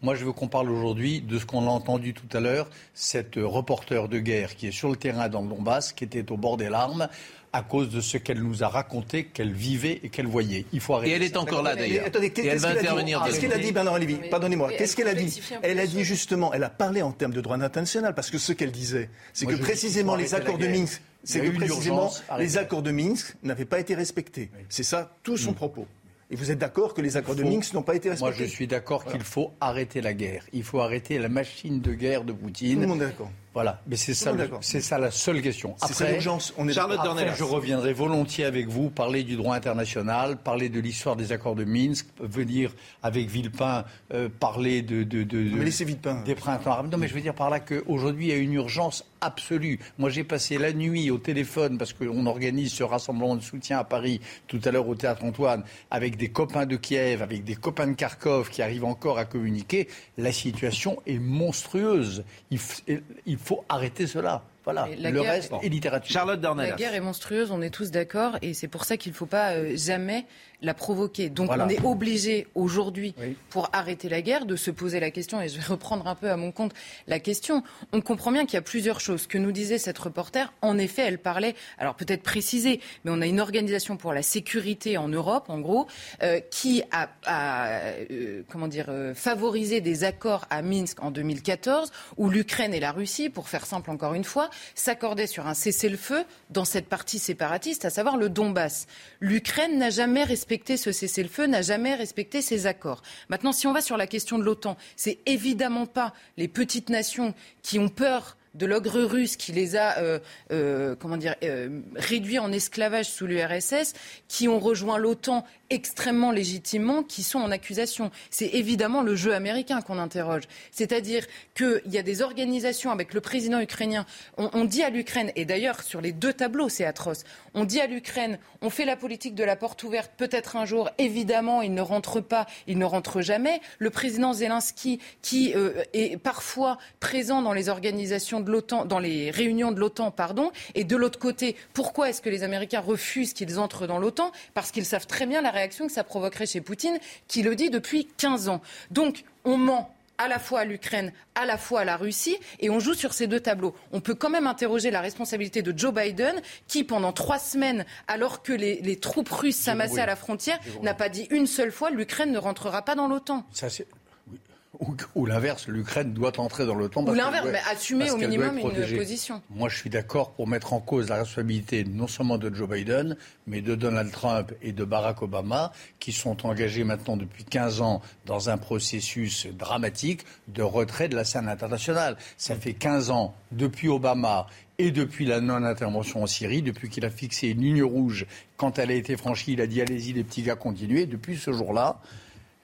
moi, je veux qu'on parle aujourd'hui de ce qu'on a entendu tout à l'heure, cette reporter de guerre qui est sur le terrain dans le Donbass, qui était au bord des larmes à cause de ce qu'elle nous a raconté, qu'elle vivait et qu'elle voyait. Il faut arrêter. Et elle est encore là d'ailleurs. Attendez, qu'est-ce qu'elle a dit Qu'est-ce qu'elle a dit, Bernard Lévy Pardonnez-moi. Qu'est-ce qu'elle a dit Elle a dit justement, elle a parlé en termes de droit international parce que ce qu'elle disait, c'est que précisément les accords de Minsk c'est que précisément les accords de Minsk n'avaient pas été respectés. C'est ça tout son mm. propos. Et vous êtes d'accord que les accords de Minsk n'ont pas été respectés Moi, je suis d'accord qu'il faut arrêter la guerre. Il faut arrêter la machine de guerre de Poutine. Tout le monde est d'accord. Voilà, mais c'est ça, c'est ça la seule question. Après, l'urgence. On est Charlotte après, je reviendrai volontiers avec vous parler du droit international, parler de l'histoire des accords de Minsk, venir avec Villepin euh, parler de, de, de, mais laissez Villepin. des printemps arabes. Non, mais je veux dire par là qu'aujourd'hui il y a une urgence absolue. Moi, j'ai passé la nuit au téléphone parce qu'on organise ce rassemblement de soutien à Paris tout à l'heure au théâtre Antoine avec des copains de Kiev, avec des copains de Kharkov qui arrivent encore à communiquer. La situation est monstrueuse. Il, il faut arrêter cela. Voilà, le reste est littérature. Charlotte La guerre est monstrueuse, on est tous d'accord, et c'est pour ça qu'il ne faut pas euh, jamais la provoquer. Donc on est obligé aujourd'hui, pour arrêter la guerre, de se poser la question, et je vais reprendre un peu à mon compte la question. On comprend bien qu'il y a plusieurs choses. que nous disait cette reporter, en effet, elle parlait, alors peut-être préciser, mais on a une organisation pour la sécurité en Europe, en gros, euh, qui a, euh, comment dire, euh, favorisé des accords à Minsk en 2014, où l'Ukraine et la Russie, pour faire simple encore une fois, s'accordaient sur un cessez-le-feu dans cette partie séparatiste, à savoir le Donbass. L'Ukraine n'a jamais respecté respecté ce cessez-le-feu, n'a jamais respecté ses accords. Maintenant, si on va sur la question de l'OTAN, c'est évidemment pas les petites nations qui ont peur de l'ogre russe qui les a euh, euh, comment dire, euh, réduits en esclavage sous l'URSS, qui ont rejoint l'OTAN extrêmement légitimement qui sont en accusation. C'est évidemment le jeu américain qu'on interroge. C'est-à-dire qu'il y a des organisations avec le président ukrainien. On, dit à l'Ukraine, et d'ailleurs sur les deux tableaux c'est atroce, on dit à l'Ukraine, on fait la politique de la porte ouverte peut-être un jour, évidemment il ne rentre pas, il ne rentre jamais. Le président Zelensky qui euh, est parfois présent dans les organisations de l'OTAN, dans les réunions de l'OTAN, pardon, et de l'autre côté, pourquoi est-ce que les Américains refusent qu'ils entrent dans l'OTAN? Parce qu'ils savent très bien la réaction que ça provoquerait chez Poutine, qui le dit depuis 15 ans. Donc, on ment à la fois à l'Ukraine, à la fois à la Russie, et on joue sur ces deux tableaux. On peut quand même interroger la responsabilité de Joe Biden, qui pendant trois semaines, alors que les, troupes russes s'amassaient à la frontière, n'a pas dit une seule fois l'Ukraine ne rentrera pas dans l'OTAN. Ou, l'inverse, l'Ukraine doit entrer dans l'OTAN. Ou l'inverse, mais assumer au minimum une position. Moi, je suis d'accord pour mettre en cause la responsabilité non seulement de Joe Biden, mais de Donald Trump et de Barack Obama, qui sont engagés maintenant depuis 15 ans dans un processus dramatique de retrait de la scène internationale. Ça fait 15 ans, depuis Obama et depuis la non-intervention en Syrie, depuis qu'il a fixé une ligne rouge, quand elle a été franchie, il a dit allez-y les petits gars, continuez. Depuis ce jour-là,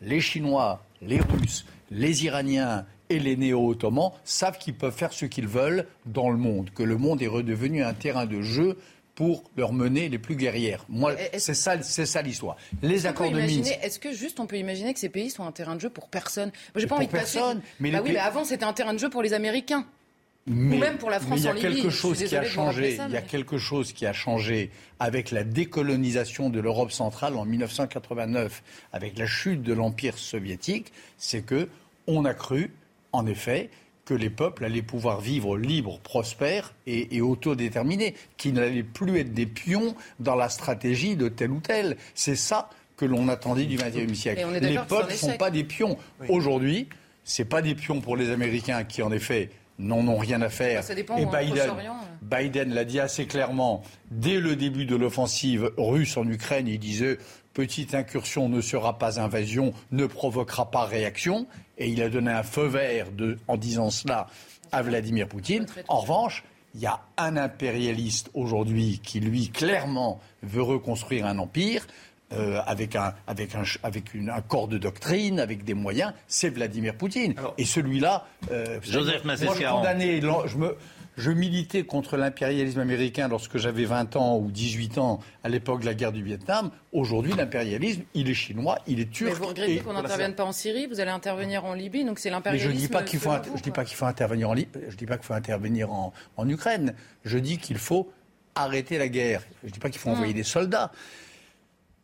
les Chinois, les Russes, les Iraniens et les néo-ottomans savent qu'ils peuvent faire ce qu'ils veulent dans le monde, que le monde est redevenu un terrain de jeu pour leur mener les plus guerrières. Moi, c'est ça, c'est ça l'histoire. Les accords de Minsk. Est-ce que juste on peut imaginer que ces pays sont un terrain de jeu pour personne? Moi, j'ai pas envie de personne. Mais bah oui, mais avant c'était un terrain de jeu pour les Américains. Ou même pour la France mais il y a quelque chose qui a changé. il y a quelque chose qui a changé avec la décolonisation de l'Europe centrale en 1989, avec la chute de l'empire soviétique, c'est que on a cru, en effet, que les peuples allaient pouvoir vivre libres, prospères et, autodéterminés, qu'ils n'allaient plus être des pions dans la stratégie de tel ou tel. C'est ça que l'on attendait du XXe siècle. Les peuples ne sont pas des pions. Aujourd'hui, c'est pas des pions pour les Américains qui, en effet, n'en ont rien à faire. et Biden, Biden l'a dit assez clairement dès le début de l'offensive russe en Ukraine. Il disait petite incursion ne sera pas invasion, ne provoquera pas réaction. Et il a donné un feu vert en disant cela à Vladimir Poutine. En revanche, il y a un impérialiste aujourd'hui qui, lui, clairement veut reconstruire un empire. Euh, avec, un, avec, un, avec une, un corps de doctrine, avec des moyens, c'est Vladimir Poutine. et celui-là, euh, Joseph moi, je, condamnais, je, me, je militais contre l'impérialisme américain lorsque j'avais 20 ans ou 18 ans à l'époque de la guerre du Vietnam. Aujourd'hui, l'impérialisme, il est chinois, il est turc. Mais vous regrettez qu'on n'intervienne pas en Syrie Vous allez intervenir en Libye, donc c'est l'impérialisme. je ne dis pas qu'il faut, je dis pas qu'il faut intervenir en Libye. Je dis pas qu'il faut intervenir en, en Ukraine. Je dis qu'il faut arrêter la guerre. Je ne dis pas qu'il faut envoyer hmm. des soldats.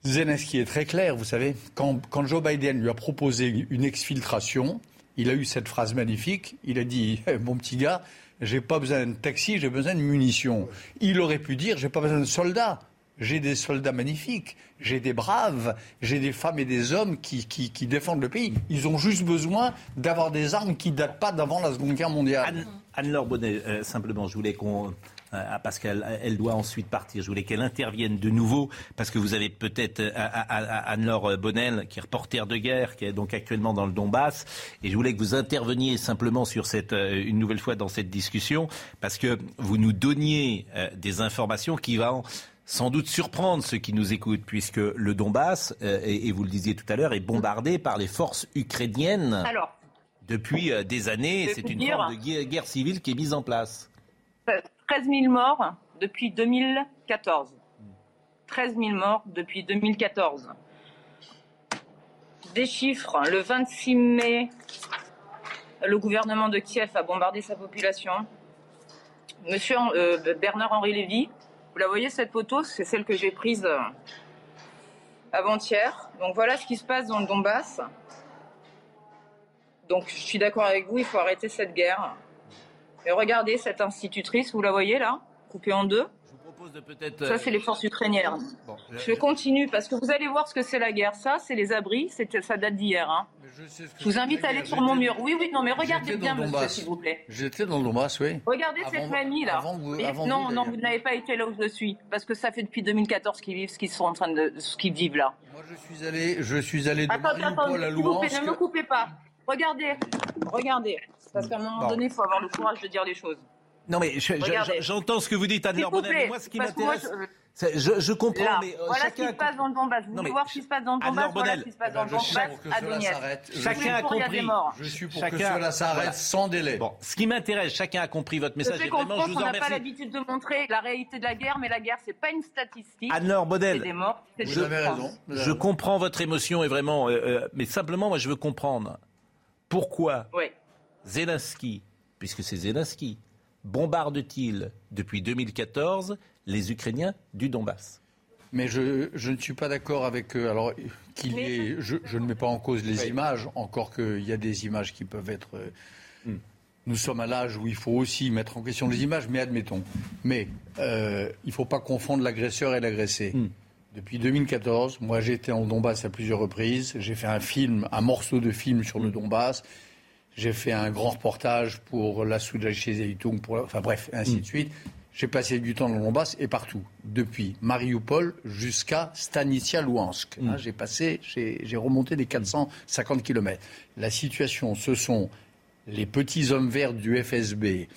Zelensky est très clair, vous savez. Quand, Joe Biden lui a proposé une exfiltration, il a eu cette phrase magnifique. Il a dit Mon petit gars, j'ai pas besoin de taxi, j'ai besoin de munitions. Il aurait pu dire J'ai pas besoin de soldats, j'ai des soldats magnifiques, j'ai des braves, j'ai des femmes et des hommes qui, qui, défendent le pays. Ils ont juste besoin d'avoir des armes qui datent pas d'avant la Seconde Guerre mondiale. Anne-Laure Bonnet, euh, simplement, je voulais qu'on parce qu'elle elle doit ensuite partir. Je voulais qu'elle intervienne de nouveau, parce que vous avez peut-être euh, Anne-Laure Bonnel, qui est reporter de guerre, qui est donc actuellement dans le Donbass, et je voulais que vous interveniez simplement sur cette, une nouvelle fois dans cette discussion, parce que vous nous donniez des informations qui vont sans doute surprendre ceux qui nous écoutent, puisque le Donbass, et, vous le disiez tout à l'heure, est bombardé par les forces ukrainiennes. Alors, depuis des années, c'est une forme de guerre civile qui est mise en place. 13 000 morts depuis 2014. 13 000 morts depuis 2014. Des chiffres, le 26 mai, le gouvernement de Kiev a bombardé sa population. Monsieur euh, Bernard-Henri Lévy, vous la voyez cette photo, c'est celle que j'ai prise euh, avant-hier. Donc voilà ce qui se passe dans le Donbass. Donc je suis d'accord avec vous, il faut arrêter cette guerre. Et regardez cette institutrice, vous la voyez là, coupée en deux. Je vous propose de peut-être. Ça, c'est les forces ukrainiennes. je, continue parce que vous allez voir ce que c'est la guerre. Ça, c'est les abris. Ça date d'hier. Hein. Je, vous invite à aller sur mon mur. Oui, oui, non, mais regardez bien, monsieur, s'il vous plaît. J'étais dans le Donbass, oui. Regardez cette mamie là. non, non, vous n'avez pas été là où je suis, parce que ça fait depuis 2014 qu'ils vivent ce qu'ils sont en train de, ce qu'ils vivent là. Moi, je suis allé, je suis allé de à Louhansk. Ne me coupez pas. Regardez, regardez. Parce qu'à un moment donné, il faut avoir le courage de dire les choses. Non, mais j'entends ce que vous dites, Anne-Laure Bonnet. Moi, ce qui m'intéresse. Je, je, comprends, mais euh, voilà chacun ce qui se passe dans le Donbass. Vous voulez voir ce qui se passe dans le Donbass Voilà ce qui se passe dans le Donbass à Donetsk. Chacun a compris. Je suis pour que cela s'arrête sans délai. Bon, ce qui m'intéresse, chacun a compris votre message. Je sais qu'en France, on n'a pas l'habitude de montrer la réalité de la guerre, mais la guerre, c'est pas une statistique. Anne-Laure. C'est des morts. Vous avez raison. Je comprends votre émotion et vraiment, euh, euh, mais simplement, moi, je veux comprendre pourquoi Zelensky puisque c'est Zelensky, bombarde-t-il depuis 2014 les Ukrainiens du Donbass? Mais je, ne suis pas d'accord avec eux. Alors qu'il est, je, ne mets pas en cause les images, encore qu'il y a des images qui peuvent être. Euh, hmm. Nous sommes à l'âge où il faut aussi mettre en question les images, mais admettons. Mais euh, il ne faut pas confondre l'agresseur et l'agressé. Hmm. Depuis 2014, moi j'ai été en Donbass à plusieurs reprises. J'ai fait un film, un morceau de film sur le hmm. Donbass. J'ai fait un grand reportage pour la chez pour, enfin bref, ainsi de mm. suite. J'ai passé du temps dans le Donbass et partout, depuis Mariupol jusqu'à Stanitsia. Mm. Hein, j'ai passé, j'ai remonté des 450 km. La situation, ce sont les petits hommes verts du FSB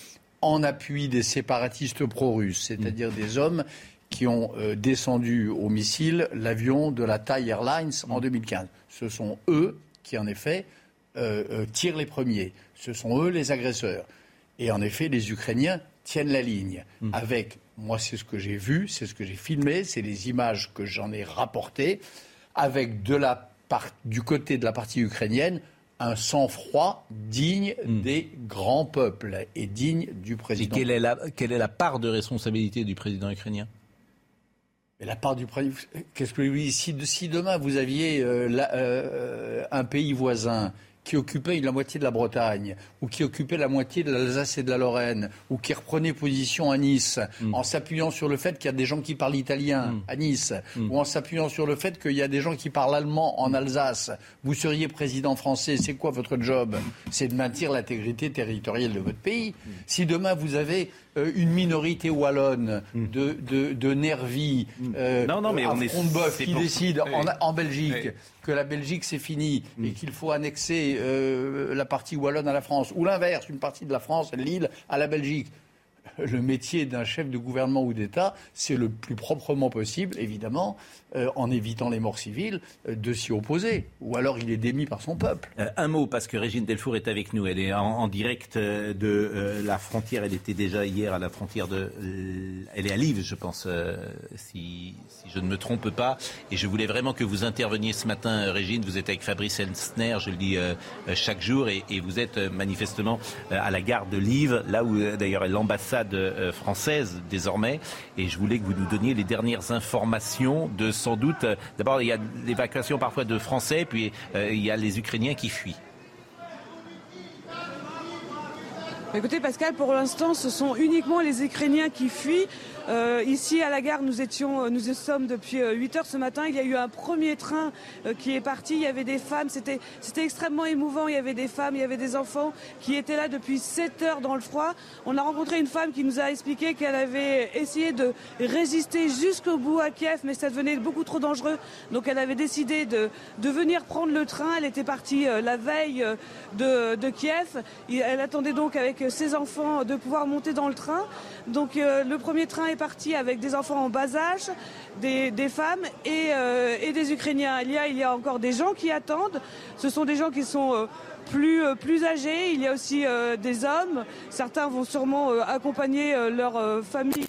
en appui des séparatistes pro-russes, c'est-à-dire mm. des hommes qui ont euh, descendu au missile l'avion de la Thai Airlines en 2015. Ce sont eux qui, en effet, euh, euh, tirent les premiers. Ce sont eux les agresseurs. Et en effet, les Ukrainiens tiennent la ligne hmm. avec, moi c'est ce que j'ai vu, c'est ce que j'ai filmé, c'est les images que j'en ai rapportées, avec de la du côté de la partie ukrainienne un sang-froid digne hmm. des grands peuples et digne du président. Et quelle est la, quelle est la part de responsabilité du président ukrainien? Mais la part du président, qu'est-ce que lui si, si demain vous aviez euh, un pays voisin qui occupait la moitié de la Bretagne, ou qui occupait la moitié de l'Alsace et de la Lorraine, ou qui reprenait position à Nice, mm. en s'appuyant sur le fait qu'il y a des gens qui parlent italien mm. à Nice, mm. ou en s'appuyant sur le fait qu'il y a des gens qui parlent allemand en Alsace, vous seriez président français, c'est quoi votre job? C'est de maintenir l'intégrité territoriale de votre pays. Si demain vous avez euh, une minorité wallonne de, de, de nervis, euh, non, non, mais on est, qui décide en, en Belgique que la Belgique c'est fini et qu'il faut annexer euh, la partie wallonne à la France, ou l'inverse, une partie de la France, l'île, à la Belgique le métier d'un chef de gouvernement ou d'État, c'est le plus proprement possible, évidemment, euh, en évitant les morts civiles, euh, de s'y opposer. Ou alors il est démis par son peuple. Euh, un mot, parce que Régine Delfour est avec nous. Elle est en, direct de la frontière. Elle était déjà hier à la frontière de. elle est à Live, je pense, si, si, je ne me trompe pas. Et je voulais vraiment que vous interveniez ce matin, Régine. Vous êtes avec Fabrice Elsner, je le dis chaque jour, et, et, vous êtes manifestement à la gare de Live, là où d'ailleurs l'ambassade française désormais. Et je voulais que vous nous donniez les dernières informations de sans doute. Euh, d'abord, il y a l'évacuation parfois de Français, puis euh, il y a les Ukrainiens qui fuient. Écoutez Pascal, pour l'instant, ce sont uniquement les Ukrainiens qui fuient. Euh, ici à la gare, nous étions, euh, nous sommes depuis 8 euh, heures ce matin. Il y a eu un premier train qui est parti. Il y avait des femmes. C'était, c'était extrêmement émouvant. Il y avait des femmes, il y avait des enfants qui étaient là depuis 7 heures dans le froid. On a rencontré une femme qui nous a expliqué qu'elle avait essayé de résister jusqu'au bout à Kiev, mais ça devenait beaucoup trop dangereux. Donc elle avait décidé de, de venir prendre le train. Elle était partie la veille de, de Kiev. Elle attendait donc avec ses enfants de pouvoir monter dans le train. Donc le premier train est parti avec des enfants en bas âge, des, femmes euh, et, des Ukrainiens. Il y, a, encore des gens qui attendent. Ce sont des gens qui sont euh, plus, plus âgés. Il y a aussi des hommes. Certains vont sûrement accompagner leur famille.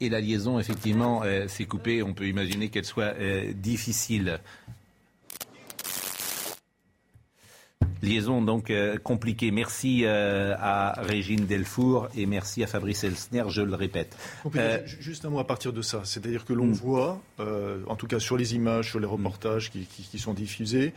Et la liaison, effectivement, s'est coupée. On peut imaginer qu'elle soit difficile. Liaison donc euh, compliquée. Merci euh, à Régine Delfour et merci à Fabrice Elsner, je le répète. Euh, juste un mot à partir de ça. C'est-à-dire que l'on hmm. voit, en tout cas sur les images, sur les reportages qui, sont diffusés,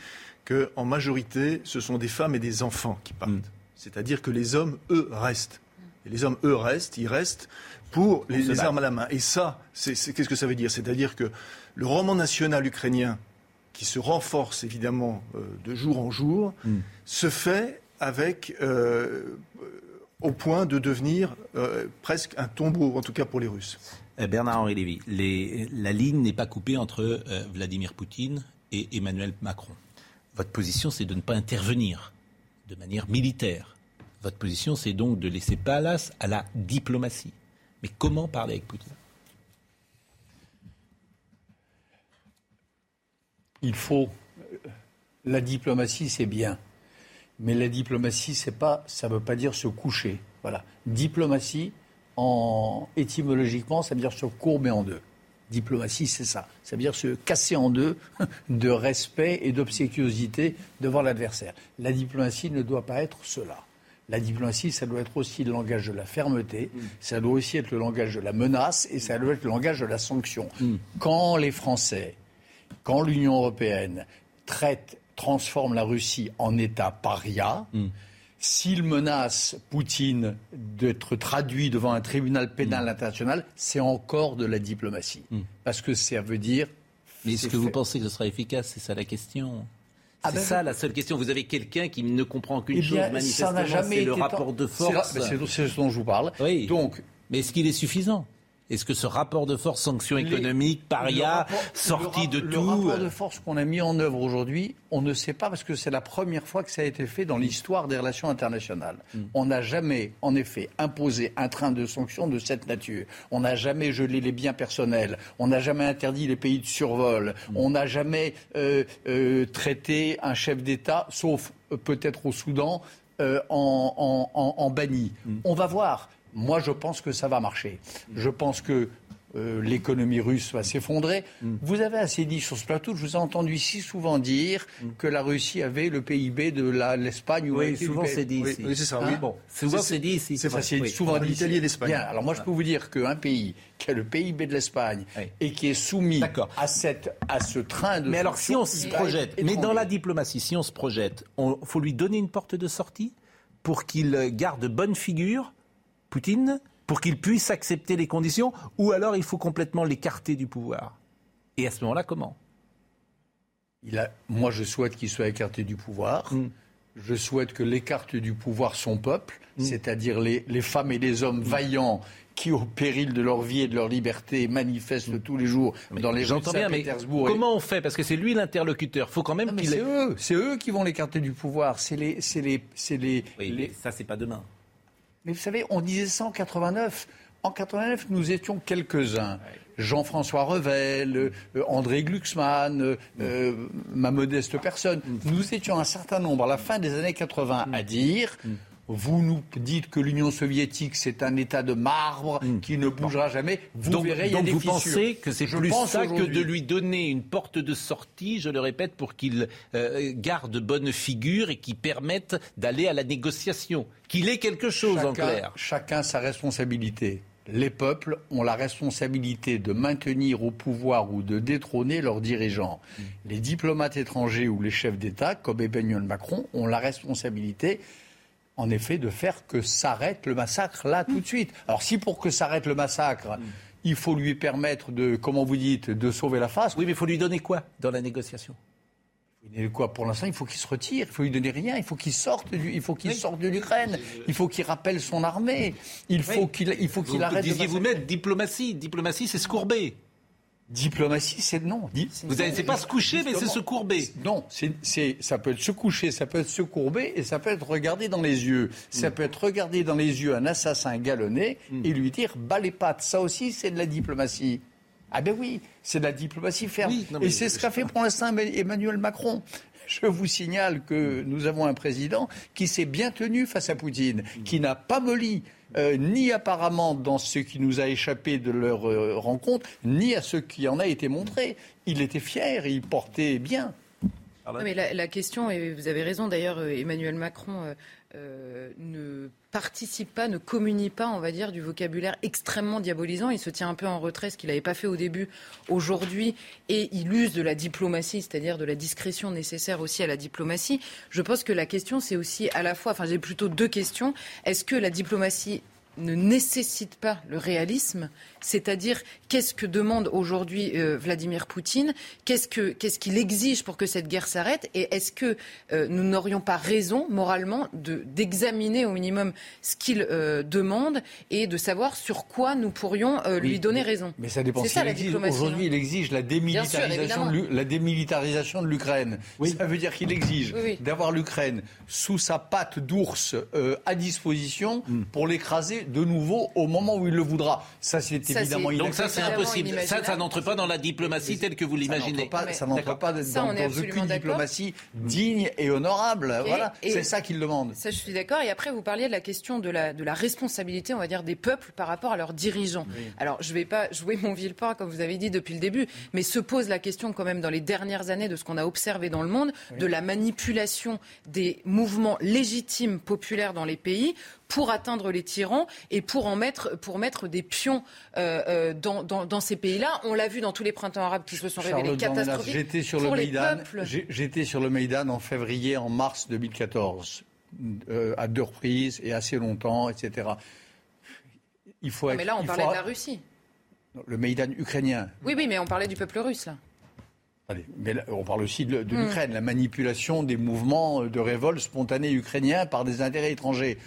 qu'en majorité, ce sont des femmes et des enfants qui partent. Hmm. C'est-à-dire que les hommes, eux, restent. Et les hommes, eux, restent. Ils restent pour les, les armes à la main. Et ça, qu'est-ce que ça veut dire? C'est-à-dire que le roman national ukrainien qui se renforce évidemment euh, de jour en jour, hmm. se fait avec euh, au point de devenir euh, presque un tombeau, en tout cas pour les Russes. Bernard-Henri Lévy, la ligne n'est pas coupée entre Vladimir Poutine et Emmanuel Macron. Votre position, c'est de ne pas intervenir de manière militaire. Votre position, c'est donc de laisser place à la diplomatie. Mais comment parler avec Poutine? Il faut. La diplomatie, c'est bien. Mais la diplomatie, c'est pas, ça ne veut pas dire se coucher. Voilà. Diplomatie, en, étymologiquement, ça veut dire se courber en deux. Diplomatie, c'est ça. Ça veut dire se casser en deux de respect et d'obséquiosité devant l'adversaire. La diplomatie ne doit pas être cela. La diplomatie, ça doit être aussi le langage de la fermeté, mm. ça doit aussi être le langage de la menace et ça doit être le langage de la sanction. Mm. Quand les Français quand l'Union européenne traite, transforme la Russie en État paria, mm. s'il menace Poutine d'être traduit devant un tribunal pénal mm. international, c'est encore de la diplomatie. Mm. Parce que ça veut dire. Mais est-ce que vous pensez que ce sera efficace? C'est ça la question. Ah c'est ben ça la seule question. Vous avez quelqu'un qui ne comprend qu'une eh chose, manifestement, c'est le rapport de force. C'est ce dont je vous parle. Oui. Donc, mais est-ce qu'il est suffisant? Est-ce que ce rapport de force, sanction économique, paria, sorti de tout Le rapport de force qu'on a mis en œuvre aujourd'hui, on ne sait pas parce que c'est la première fois que ça a été fait dans l'histoire des relations internationales. Hmm. On n'a jamais, en effet, imposé un train de sanctions de cette nature. On n'a jamais gelé les biens personnels. On n'a jamais interdit les pays de survol. Hmm. On n'a jamais euh, euh, traité un chef d'État, sauf euh, peut-être au Soudan, en, en, banni. On va voir. Moi, je pense que ça va marcher. Je pense que euh, l'économie russe va s'effondrer. Mm. Vous avez assez dit sur ce plateau, je vous ai entendu si souvent dire mm. que la Russie avait le PIB de l'Espagne. oui, souvent c'est dit ici. Oui, c'est ça. oui. bon, souvent c'est dit ici. C'est souvent dit l'Italie et l'Espagne. Alors moi, je peux vous dire qu'un pays qui a le PIB de l'Espagne et qui est soumis à, cette, à ce train de... Mais alors si on se projette, mais dans la diplomatie, si on se projette, il faut lui donner une porte de sortie pour qu'il garde bonne figure Poutine pour qu'il puisse accepter les conditions, ou alors il faut complètement l'écarter du pouvoir Et à ce moment-là, comment? Il a, Moi, je souhaite qu'il soit écarté du pouvoir. Hmm. Je souhaite que l'écarte du pouvoir son peuple, hmm. c'est-à-dire les, femmes et les hommes vaillants qui, au péril de leur vie et de leur liberté, manifestent tous les jours dans les gens de Saint-Pétersbourg. Comment on fait? Parce que c'est lui l'interlocuteur. Faut quand même qu'il. C'est eux, c'est eux qui vont l'écarter du pouvoir. C'est les, c'est les, c'est les. les... ça, c'est pas demain. Mais vous savez, on disait ça en 89. En 89, nous étions quelques-uns. Jean-François Revel, euh, André Glucksmann, euh, euh, ma modeste personne. Nous étions un certain nombre à la fin des années 80 à dire vous nous dites que l'Union soviétique, c'est un État de marbre hmm. qui ne bougera jamais. Vous donc, verrez, il y a donc vous pensez que c'est plus ça que de lui donner une porte de sortie, je le répète, pour qu'il euh, garde bonne figure et qui permette d'aller à la négociation, qu'il ait quelque chose en clair. Chacun sa responsabilité. Les peuples ont la responsabilité de maintenir au pouvoir ou de détrôner leurs dirigeants. Hmm. Les diplomates étrangers ou les chefs d'État, comme Emmanuel Macron, ont la responsabilité en effet, de faire que s'arrête le massacre là tout de suite. Alors si pour que s'arrête le massacre, il faut lui permettre de, comment vous dites, de sauver la face. Oui, mais il faut lui donner quoi dans la négociation? Quoi? Pour l'instant, il faut qu'il se retire. Il faut lui donner rien. Il faut qu'il sorte. Du, il faut qu'il sorte de l'Ukraine. Il faut qu'il rappelle son armée. Il faut qu'il, il faut qu'il arrête. Disiez vous mettre diplomatie. Diplomatie, c'est se courber. Diplomatie, c'est non. Vous n'allez pas se coucher, mais c'est se courber. Non, c'est, ça peut être se coucher, ça peut être se courber, et ça peut être regarder dans les yeux. Ça peut être regarder dans les yeux un assassin galonné et lui dire bas les pattes. Ça aussi, c'est de la diplomatie. Ah ben oui, c'est de la diplomatie ferme. et c'est ce qu'a fait pour l'instant Emmanuel Macron. Je vous signale que nous avons un président qui s'est bien tenu face à Poutine, qui n'a pas molli, euh, ni apparemment dans ce qui nous a échappé de leur euh, rencontre, ni à ce qui en a été montré. Il était fier, il portait bien. mais la, question, et vous avez raison d'ailleurs, euh, Emmanuel Macron ne participe pas, ne communie pas, on va dire, du vocabulaire extrêmement diabolisant. Il se tient un peu en retrait, ce qu'il n'avait pas fait au début, aujourd'hui, et il use de la diplomatie, c'est-à-dire de la discrétion nécessaire aussi à la diplomatie. Je pense que la question, c'est aussi à la fois, enfin j'ai plutôt deux questions. Est-ce que la diplomatie ne nécessite pas le réalisme, c'est-à-dire qu'est-ce que demande aujourd'hui euh, Vladimir Poutine, qu'est-ce qu'il exige pour que cette guerre s'arrête, et est-ce que euh, nous n'aurions pas raison moralement d'examiner au minimum ce qu'il euh, demande et de savoir sur quoi nous pourrions lui donner raison? Mais ça dépend. Ça, Aujourd'hui, il exige la démilitarisation, de, la démilitarisation de l'Ukraine. Ça veut dire qu'il exige d'avoir l'Ukraine sous sa patte d'ours à disposition hmm. pour l'écraser de nouveau au moment où il le voudra. Ça, c'est évidemment Donc ça, c'est impossible. Ça, ça n'entre pas dans la diplomatie telle que vous l'imaginez. Ça n'entre pas, dans, dans aucune diplomatie digne et honorable. voilà, c'est ça qu'il demande. Ça, je suis d'accord. Et après, vous parliez de la question de la, de la responsabilité, on va dire, des peuples par rapport à leurs dirigeants. Alors, je ne vais pas jouer mon villepin, comme vous avez dit depuis le début, mais se pose la question quand même dans les dernières années de ce qu'on a observé dans le monde, de la manipulation des mouvements légitimes populaires dans les pays pour atteindre les tyrans et pour en mettre, pour mettre des pions euh, euh, dans, dans, ces pays-là. On l'a vu dans tous les printemps arabes qui se sont révélés catastrophiques J'étais sur pour le Maïdan. J'étais sur le Maïdan en février, en mars 2014, euh, à deux reprises et assez longtemps, etc. Il faut. mais là, on parlait de la Russie. Le Maïdan ukrainien. Oui, oui, mais on parlait du peuple russe là. Allez, mais on parle aussi de, hmm. l'Ukraine, la manipulation des mouvements de révolte spontanés ukrainiens par des intérêts étrangers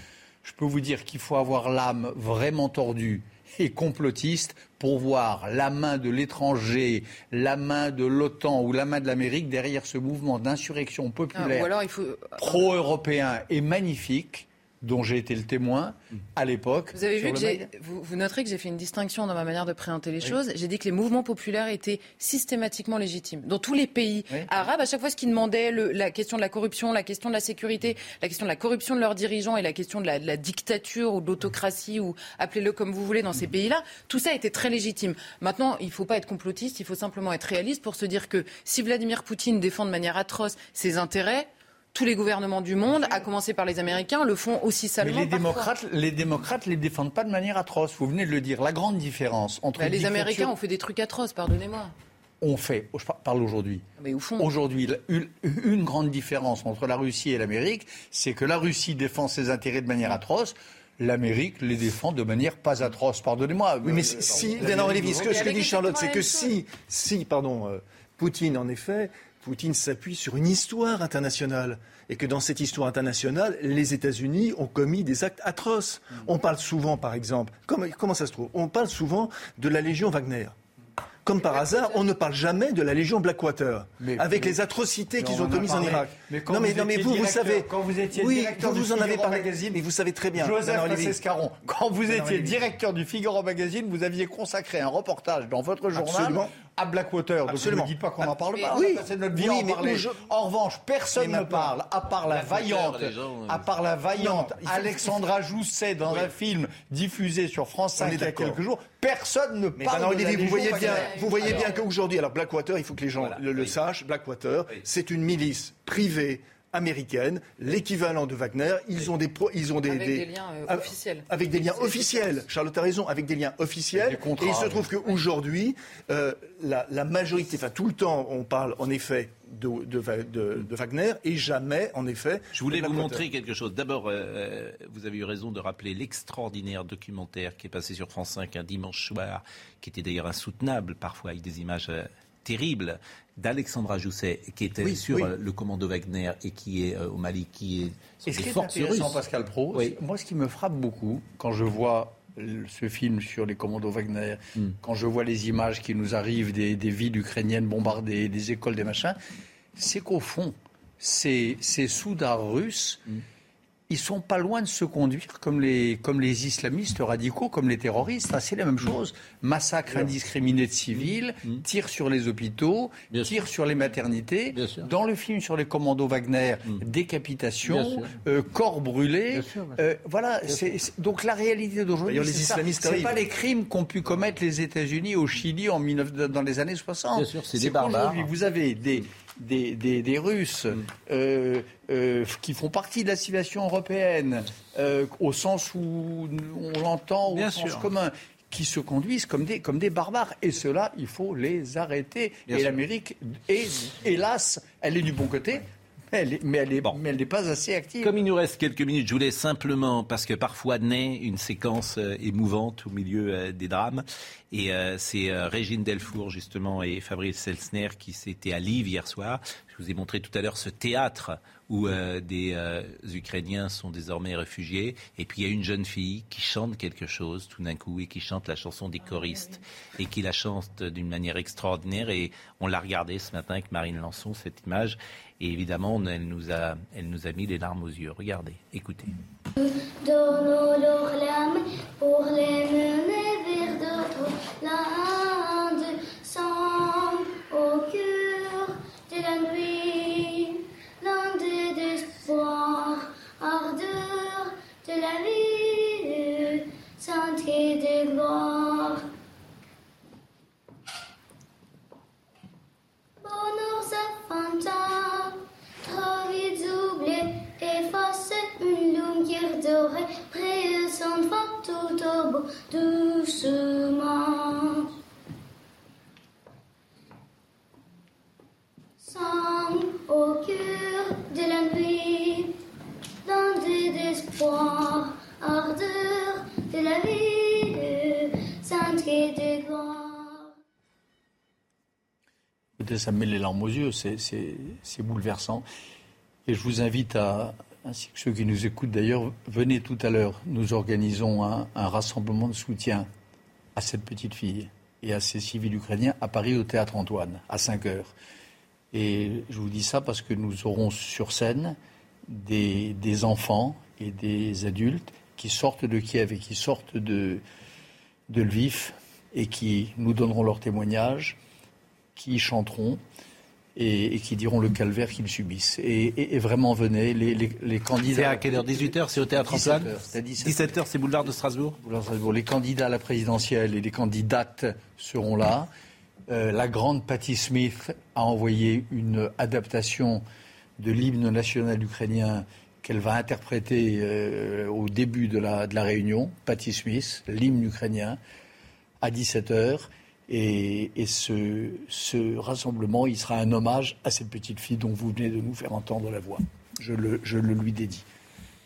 je peux vous dire qu'il faut avoir l'âme vraiment tordue et complotiste pour voir la main de l'étranger, la main de l'OTAN ou la main de l'Amérique derrière ce mouvement d'insurrection populaire ah, pro-européen et magnifique dont j'ai été le témoin à l'époque. Vous avez vu que vous, noterez que j'ai fait une distinction dans ma manière de présenter les choses. J'ai dit que les mouvements populaires étaient systématiquement légitimes. Dans tous les pays arabes, à chaque fois ce qu'ils demandaient, la question de la corruption, la question de la sécurité, la question de la corruption de leurs dirigeants et la question de la, dictature ou de l'autocratie, ou appelez-le comme vous voulez dans ces pays-là, tout ça était très légitime. Maintenant, il ne faut pas être complotiste, il faut simplement être réaliste pour se dire que si Vladimir Poutine défend de manière atroce ses intérêts, tous les gouvernements du monde, à commencer par les Américains, le font aussi salement. Mais les démocrates, les démocrates les défendent pas de manière atroce. Vous venez de le dire. La grande différence entre bah, les Américains ont fait des trucs atroces. Pardonnez-moi. On fait, je parle aujourd'hui. Mais au fond. Aujourd'hui, une, grande différence entre la Russie et l'Amérique, c'est que la Russie défend ses intérêts de manière atroce l'Amérique les défend de manière pas atroce. Pardonnez-moi. Oui, mais si, ce que, ce que dit Charlotte, c'est que si, si, pardon, euh, Poutine, en effet, Poutine s'appuie sur une histoire internationale et que dans cette histoire internationale, les États-Unis ont commis des actes atroces. On parle souvent, par exemple, comment, ça se trouve? On parle souvent de la Légion Wagner. Comme par hasard, on ne parle jamais de la Légion Blackwater, avec les atrocités qu'ils ont commises en Irak. Mais non, mais, non, mais vous, vous savez. Quand vous étiez oui, directeur vous, en avez parlé, magazine, mais vous savez très bien. Joseph Caron, quand vous étiez directeur du Figaro Magazine, vous aviez consacré un reportage dans votre journal à Blackwater. Donc Absolument. ne me dites pas qu'on n'en parle pas. Oui, c'est notre vie en parler. En revanche, personne ne parle, à part la vaillante, à part la vaillante Alexandra Jousset dans un film diffusé sur France 5 il y a quelques jours. Personne ne parle. de la vous voyez bien, vous voyez bien qu'aujourd'hui, alors Blackwater, il faut que les gens le, sachent. Blackwater, c'est une milice privée américaine, l'équivalent de Wagner. Ils ont des, ils ont des, avec des, liens euh, officiels. Avec des liens officiels. Charlotte a raison, avec des liens officiels. et il se trouve qu'aujourd'hui, euh, la, la, majorité, enfin tout le temps, on parle en effet de, de, de, Wagner et jamais, en effet. Je voulais vous montrer quelque chose. D'abord, euh, vous avez eu raison de rappeler l'extraordinaire documentaire qui est passé sur France 5 un dimanche soir, qui était d'ailleurs insoutenable parfois avec des images terribles d'Alexandra Jousset, qui était sur euh, le commando Wagner et qui est euh, au Mali, qui est. Ce qui est intéressant, Pascal Pro, moi, ce qui me frappe beaucoup quand je vois ce film sur les commandos Wagner, hmm. quand je vois les images qui nous arrivent des, villes ukrainiennes bombardées, des écoles, des machins, c'est qu'au fond, ces, ces soudards russes. Hmm ils sont pas loin de se conduire comme les, comme les islamistes radicaux, comme les terroristes. c'est la même chose. Massacre indiscriminé de civils, mmh. Mmh. tir sur les hôpitaux, tir sur les maternités. Dans le film sur les commandos Wagner, mmh. décapitation, euh, corps brûlés. Euh, voilà. donc la réalité d'aujourd'hui, c'est n'est pas les crimes qu'ont pu commettre les États-Unis au Chili en 19, dans les années 60. c'est des barbares. Vous avez des des, des, Russes mm. euh, euh, qui font partie de la civilisation européenne, euh, au sens où on l'entend, au sens commun, qui se conduisent comme des, comme des barbares. Et cela, il faut les arrêter. et l'Amérique, hélas, elle est du bon côté, mais elle n'est pas assez active. Comme il nous reste quelques minutes, je voulais simplement, parce que parfois naît une séquence euh, émouvante au milieu euh, des drames, et euh, c'est Régine Delfour justement et Fabrice Selsner qui s'étaient à Lille hier soir. Je vous ai montré tout à l'heure ce théâtre où des Ukrainiens sont désormais réfugiés. Et puis il y a une jeune fille qui chante quelque chose tout d'un coup et qui chante la chanson des choristes et qui la chante d'une manière extraordinaire. Et on l'a regardé ce matin avec Marine Lançon, cette image. Et évidemment, elle nous a, mis les larmes aux yeux. Regardez, écoutez. Ça me met les larmes aux yeux, c'est bouleversant. Et je vous invite à, ainsi que ceux qui nous écoutent d'ailleurs, venez tout à l'heure. Nous organisons un, rassemblement de soutien à cette petite fille et à ces civils ukrainiens à Paris au Théâtre Antoine, à 5 heures. Et je vous dis ça parce que nous aurons sur scène des, enfants et des adultes qui sortent de Kiev et qui sortent de Lviv et qui nous donneront leur témoignage, qui chanteront et, qui diront le calvaire qu'ils subissent. Et, vraiment, venez, les, les, candidats. C'est à quelle heure? 18h, c'est au Théâtre Antoine 17h, c'est boulevard de Strasbourg? Les candidats à la présidentielle et les candidates seront là. Euh, la grande Patti Smith a envoyé une adaptation de l'hymne national ukrainien qu'elle va interpréter euh, au début de la, de la réunion, Patti Smith, l'hymne ukrainien, à 17h. Et, ce, rassemblement, il sera un hommage à cette petite fille dont vous venez de nous faire entendre la voix. Je le, lui dédie.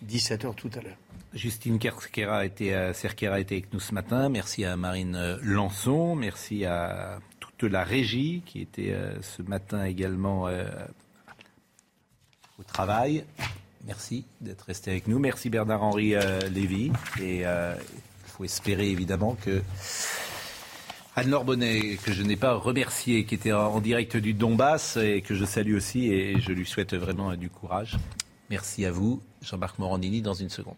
17h tout à l'heure. Justine Cerquera a, euh, a été avec nous ce matin. Merci à Marine euh, Lançon. Merci à toute la régie qui était euh, ce matin également au travail. Merci d'être resté avec nous. Merci Bernard-Henri Lévy. Et il faut espérer évidemment que Anne-Laure Bonnet, que je n'ai pas remercié, qui était en direct du Donbass et que je salue aussi et je lui souhaite vraiment du courage. Merci à vous. Jean-Marc Morandini dans une seconde.